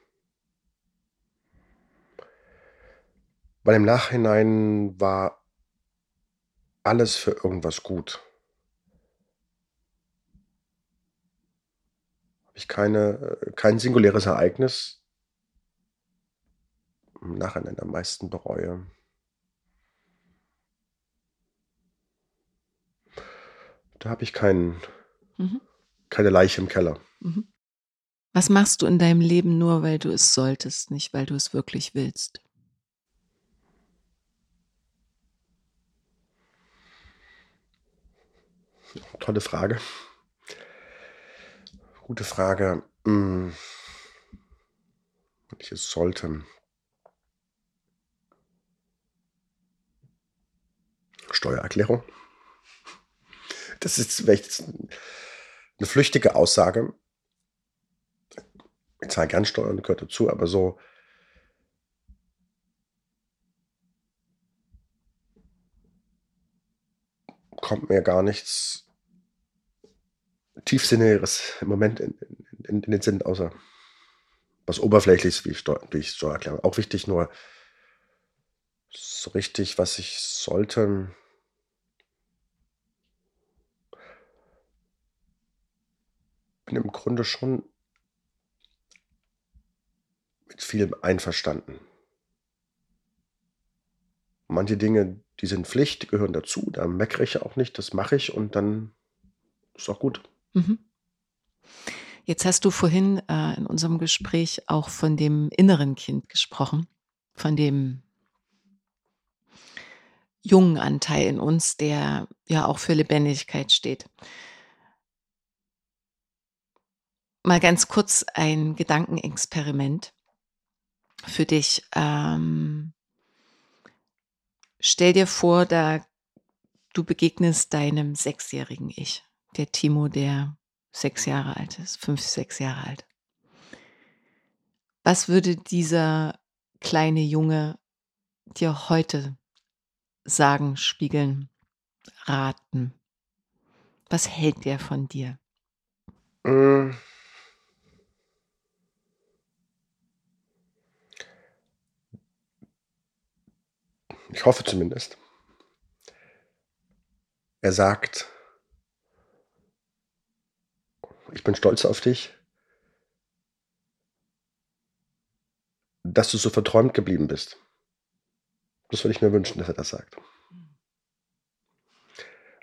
Weil im Nachhinein war alles für irgendwas gut. Habe ich keine, äh, kein singuläres Ereignis im Nachhinein am meisten bereue. Da habe ich kein, mhm. keine Leiche im Keller. Mhm. Was machst du in deinem Leben nur, weil du es solltest, nicht weil du es wirklich willst? Tolle Frage. Gute Frage. Hm. Ich es sollte. Steuererklärung. Das ist vielleicht eine flüchtige Aussage ich zahle gern Steuern, gehört dazu, aber so kommt mir gar nichts tiefsinnigeres im Moment in, in, in den Sinn, außer was Oberflächliches wie, Steu wie Steuererklärung. Auch wichtig, nur so richtig, was ich sollte. Bin im Grunde schon mit vielem einverstanden. Manche Dinge, die sind Pflicht, die gehören dazu, da meckere ich auch nicht, das mache ich und dann ist auch gut. Mhm. Jetzt hast du vorhin äh, in unserem Gespräch auch von dem inneren Kind gesprochen, von dem jungen Anteil in uns, der ja auch für Lebendigkeit steht. Mal ganz kurz ein Gedankenexperiment für dich. Ähm, stell dir vor, da du begegnest deinem sechsjährigen Ich, der Timo, der sechs Jahre alt ist, fünf, sechs Jahre alt. Was würde dieser kleine Junge dir heute sagen, spiegeln, raten? Was hält der von dir? Mm. Ich hoffe zumindest. Er sagt, ich bin stolz auf dich, dass du so verträumt geblieben bist. Das würde ich mir wünschen, dass er das sagt.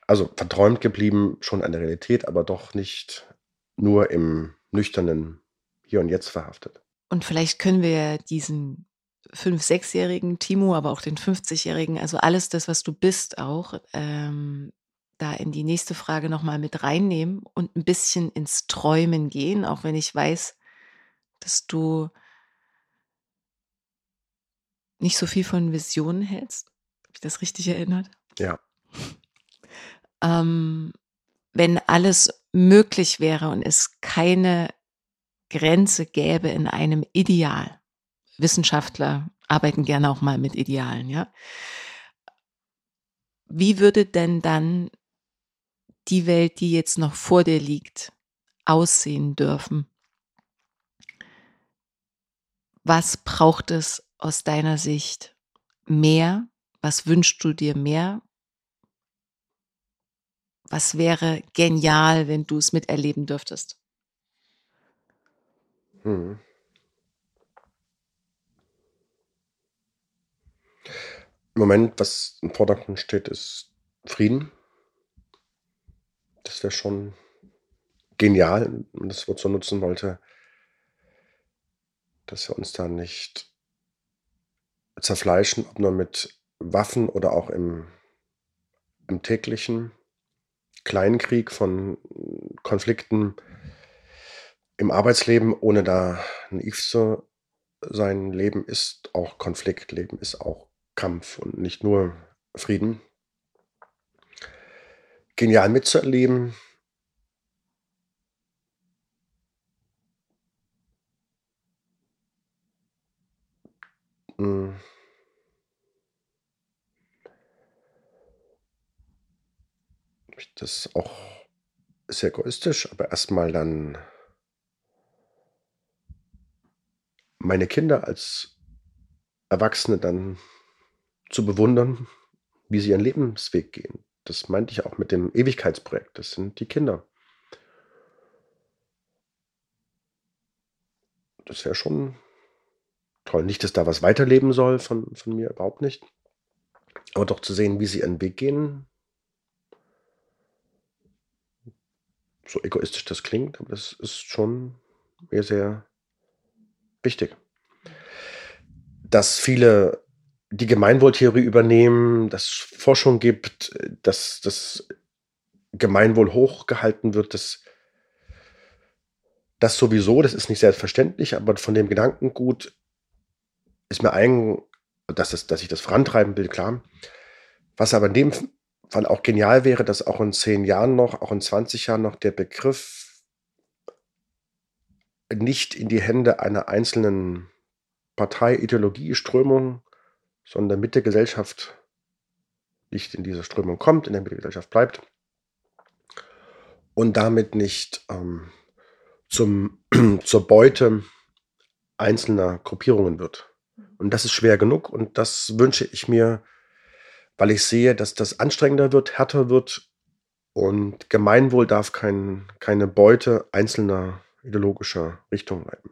Also verträumt geblieben, schon eine Realität, aber doch nicht nur im nüchternen Hier und Jetzt verhaftet. Und vielleicht können wir diesen fünf-, sechsjährigen Timo, aber auch den 50-jährigen, also alles das, was du bist, auch ähm, da in die nächste Frage nochmal mit reinnehmen und ein bisschen ins Träumen gehen, auch wenn ich weiß, dass du nicht so viel von Visionen hältst. Habe ich das richtig erinnert? Ja. Ähm, wenn alles möglich wäre und es keine Grenze gäbe in einem Ideal. Wissenschaftler arbeiten gerne auch mal mit Idealen, ja. Wie würde denn dann die Welt, die jetzt noch vor dir liegt, aussehen dürfen? Was braucht es aus deiner Sicht mehr? Was wünschst du dir mehr? Was wäre genial, wenn du es miterleben dürftest? Hm. Im Moment, was im Vordergrund steht, ist Frieden. Das wäre schon genial, wenn man das Wort so nutzen wollte, dass wir uns da nicht zerfleischen, ob nur mit Waffen oder auch im, im täglichen Kleinkrieg von Konflikten im Arbeitsleben, ohne da naiv zu sein. Leben ist auch Konflikt, Leben ist auch Kampf und nicht nur Frieden. Genial mitzuerleben. Hm. Das ist auch sehr egoistisch, aber erstmal dann meine Kinder als Erwachsene dann zu bewundern, wie sie ihren Lebensweg gehen. Das meinte ich auch mit dem Ewigkeitsprojekt. Das sind die Kinder. Das wäre schon toll. Nicht, dass da was weiterleben soll von, von mir, überhaupt nicht. Aber doch zu sehen, wie sie ihren Weg gehen. So egoistisch das klingt, aber das ist schon mir sehr wichtig. Dass viele die Gemeinwohltheorie übernehmen, dass Forschung gibt, dass das Gemeinwohl hochgehalten wird, das, das sowieso, das ist nicht selbstverständlich, aber von dem Gedankengut ist mir ein, dass, es, dass ich das vorantreiben will, klar. Was aber in dem Fall auch genial wäre, dass auch in zehn Jahren noch, auch in 20 Jahren noch der Begriff nicht in die Hände einer einzelnen Partei, Ideologie, Strömung, sondern mit der Gesellschaft nicht in diese Strömung kommt, in der Mitte der Gesellschaft bleibt und damit nicht ähm, zum, zur Beute einzelner Gruppierungen wird. Und das ist schwer genug und das wünsche ich mir, weil ich sehe, dass das anstrengender wird, härter wird und Gemeinwohl darf kein, keine Beute einzelner ideologischer Richtung bleiben.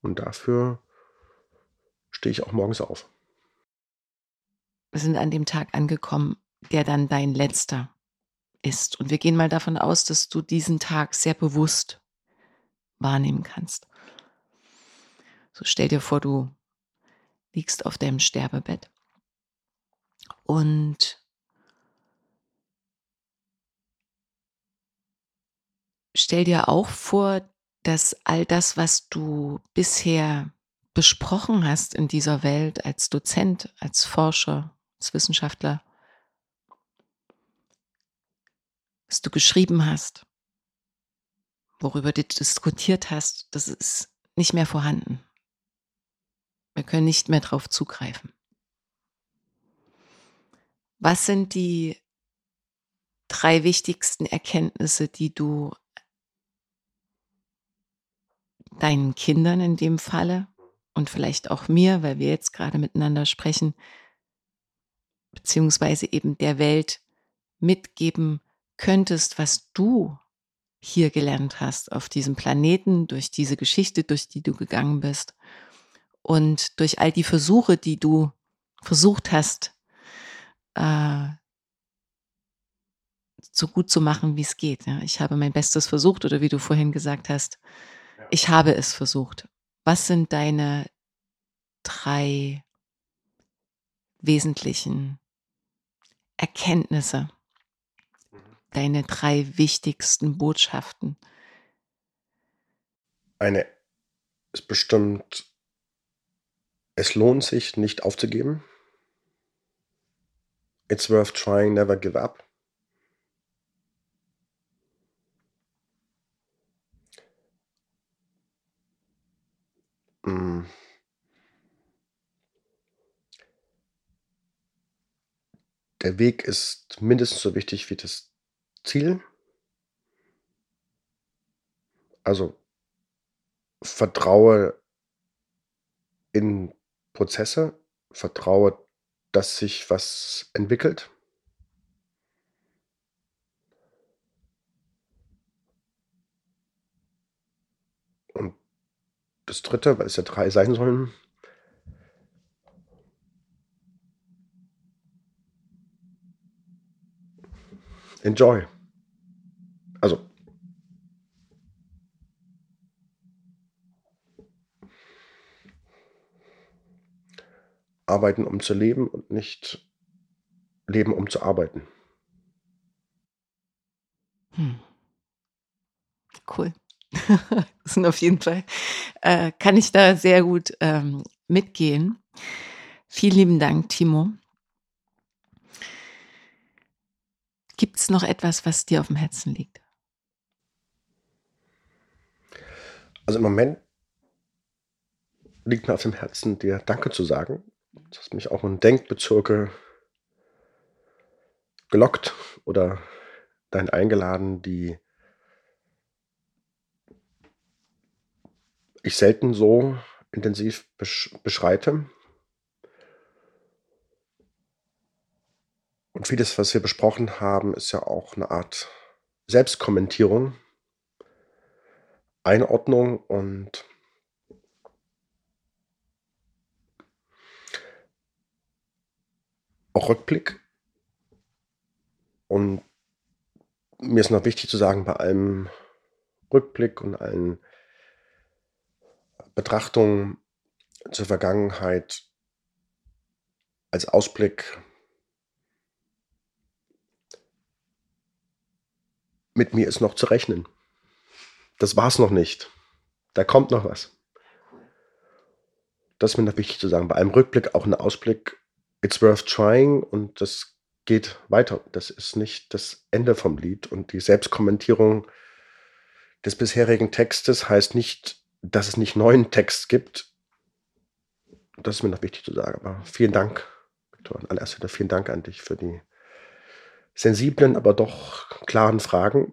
Und dafür stehe ich auch morgens auf. Sind an dem Tag angekommen, der dann dein letzter ist. Und wir gehen mal davon aus, dass du diesen Tag sehr bewusst wahrnehmen kannst. So stell dir vor, du liegst auf deinem Sterbebett und stell dir auch vor, dass all das, was du bisher besprochen hast in dieser Welt als Dozent, als Forscher, als Wissenschaftler, was du geschrieben hast, worüber du diskutiert hast, das ist nicht mehr vorhanden. Wir können nicht mehr darauf zugreifen. Was sind die drei wichtigsten Erkenntnisse, die du deinen Kindern in dem Falle und vielleicht auch mir, weil wir jetzt gerade miteinander sprechen, beziehungsweise eben der Welt mitgeben könntest, was du hier gelernt hast auf diesem Planeten, durch diese Geschichte, durch die du gegangen bist und durch all die Versuche, die du versucht hast, äh, so gut zu machen, wie es geht. Ja. Ich habe mein Bestes versucht oder wie du vorhin gesagt hast, ich habe es versucht. Was sind deine drei wesentlichen Erkenntnisse, mhm. deine drei wichtigsten Botschaften? Eine ist bestimmt, es lohnt sich nicht aufzugeben. It's worth trying, never give up. Mm. Der Weg ist mindestens so wichtig wie das Ziel. Also vertraue in Prozesse, vertraue, dass sich was entwickelt. Und das dritte, weil es ja drei sein sollen, enjoy. Also. Arbeiten, um zu leben und nicht leben, um zu arbeiten. Hm. Cool. das sind auf jeden Fall, äh, kann ich da sehr gut ähm, mitgehen. Vielen lieben Dank, Timo. Gibt es noch etwas, was dir auf dem Herzen liegt? Also im Moment liegt mir auf dem Herzen, dir Danke zu sagen. Du hast mich auch in Denkbezirke gelockt oder dein eingeladen, die ich selten so intensiv besch beschreite. Und vieles, was wir besprochen haben, ist ja auch eine Art Selbstkommentierung, Einordnung und auch Rückblick. Und mir ist noch wichtig zu sagen, bei allem Rückblick und allen Betrachtungen zur Vergangenheit als Ausblick mit mir ist noch zu rechnen. Das war's noch nicht. Da kommt noch was. Das ist mir noch wichtig zu sagen. Bei einem Rückblick auch ein Ausblick. It's worth trying und das geht weiter. Das ist nicht das Ende vom Lied und die Selbstkommentierung des bisherigen Textes heißt nicht, dass es nicht neuen Text gibt. Das ist mir noch wichtig zu sagen. Aber vielen Dank, Viktor. An allererster vielen Dank an dich für die sensiblen, aber doch klaren Fragen.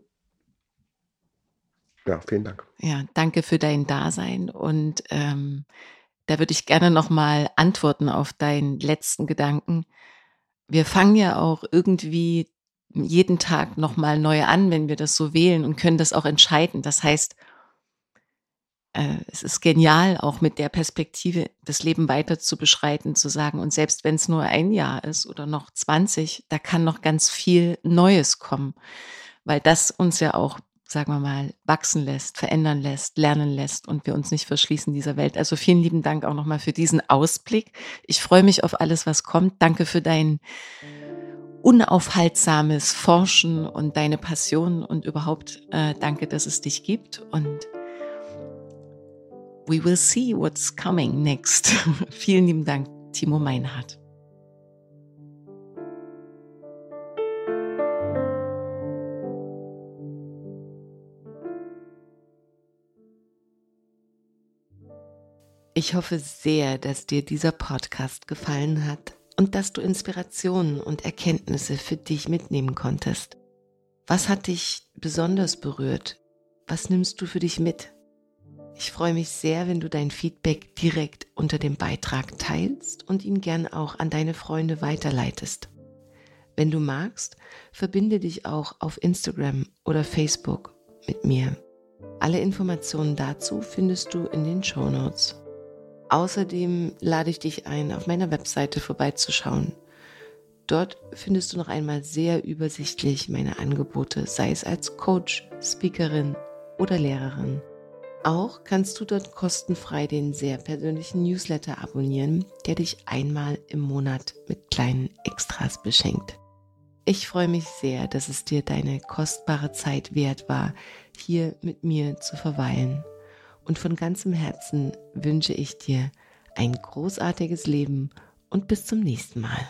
Ja, vielen Dank. Ja, danke für dein Dasein und ähm, da würde ich gerne nochmal antworten auf deinen letzten Gedanken. Wir fangen ja auch irgendwie jeden Tag nochmal neu an, wenn wir das so wählen und können das auch entscheiden. Das heißt, es ist genial, auch mit der Perspektive das Leben weiter zu beschreiten, zu sagen, und selbst wenn es nur ein Jahr ist oder noch 20, da kann noch ganz viel Neues kommen, weil das uns ja auch, sagen wir mal, wachsen lässt, verändern lässt, lernen lässt und wir uns nicht verschließen dieser Welt. Also vielen lieben Dank auch nochmal für diesen Ausblick. Ich freue mich auf alles, was kommt. Danke für dein unaufhaltsames Forschen und deine Passion und überhaupt äh, danke, dass es dich gibt und we will see what's coming next. Vielen lieben Dank, Timo Meinhardt. Ich hoffe sehr, dass dir dieser Podcast gefallen hat und dass du Inspirationen und Erkenntnisse für dich mitnehmen konntest. Was hat dich besonders berührt? Was nimmst du für dich mit? Ich freue mich sehr, wenn du dein Feedback direkt unter dem Beitrag teilst und ihn gern auch an deine Freunde weiterleitest. Wenn du magst, verbinde dich auch auf Instagram oder Facebook mit mir. Alle Informationen dazu findest du in den Show Notes. Außerdem lade ich dich ein, auf meiner Webseite vorbeizuschauen. Dort findest du noch einmal sehr übersichtlich meine Angebote, sei es als Coach, Speakerin oder Lehrerin. Auch kannst du dort kostenfrei den sehr persönlichen Newsletter abonnieren, der dich einmal im Monat mit kleinen Extras beschenkt. Ich freue mich sehr, dass es dir deine kostbare Zeit wert war, hier mit mir zu verweilen. Und von ganzem Herzen wünsche ich dir ein großartiges Leben und bis zum nächsten Mal.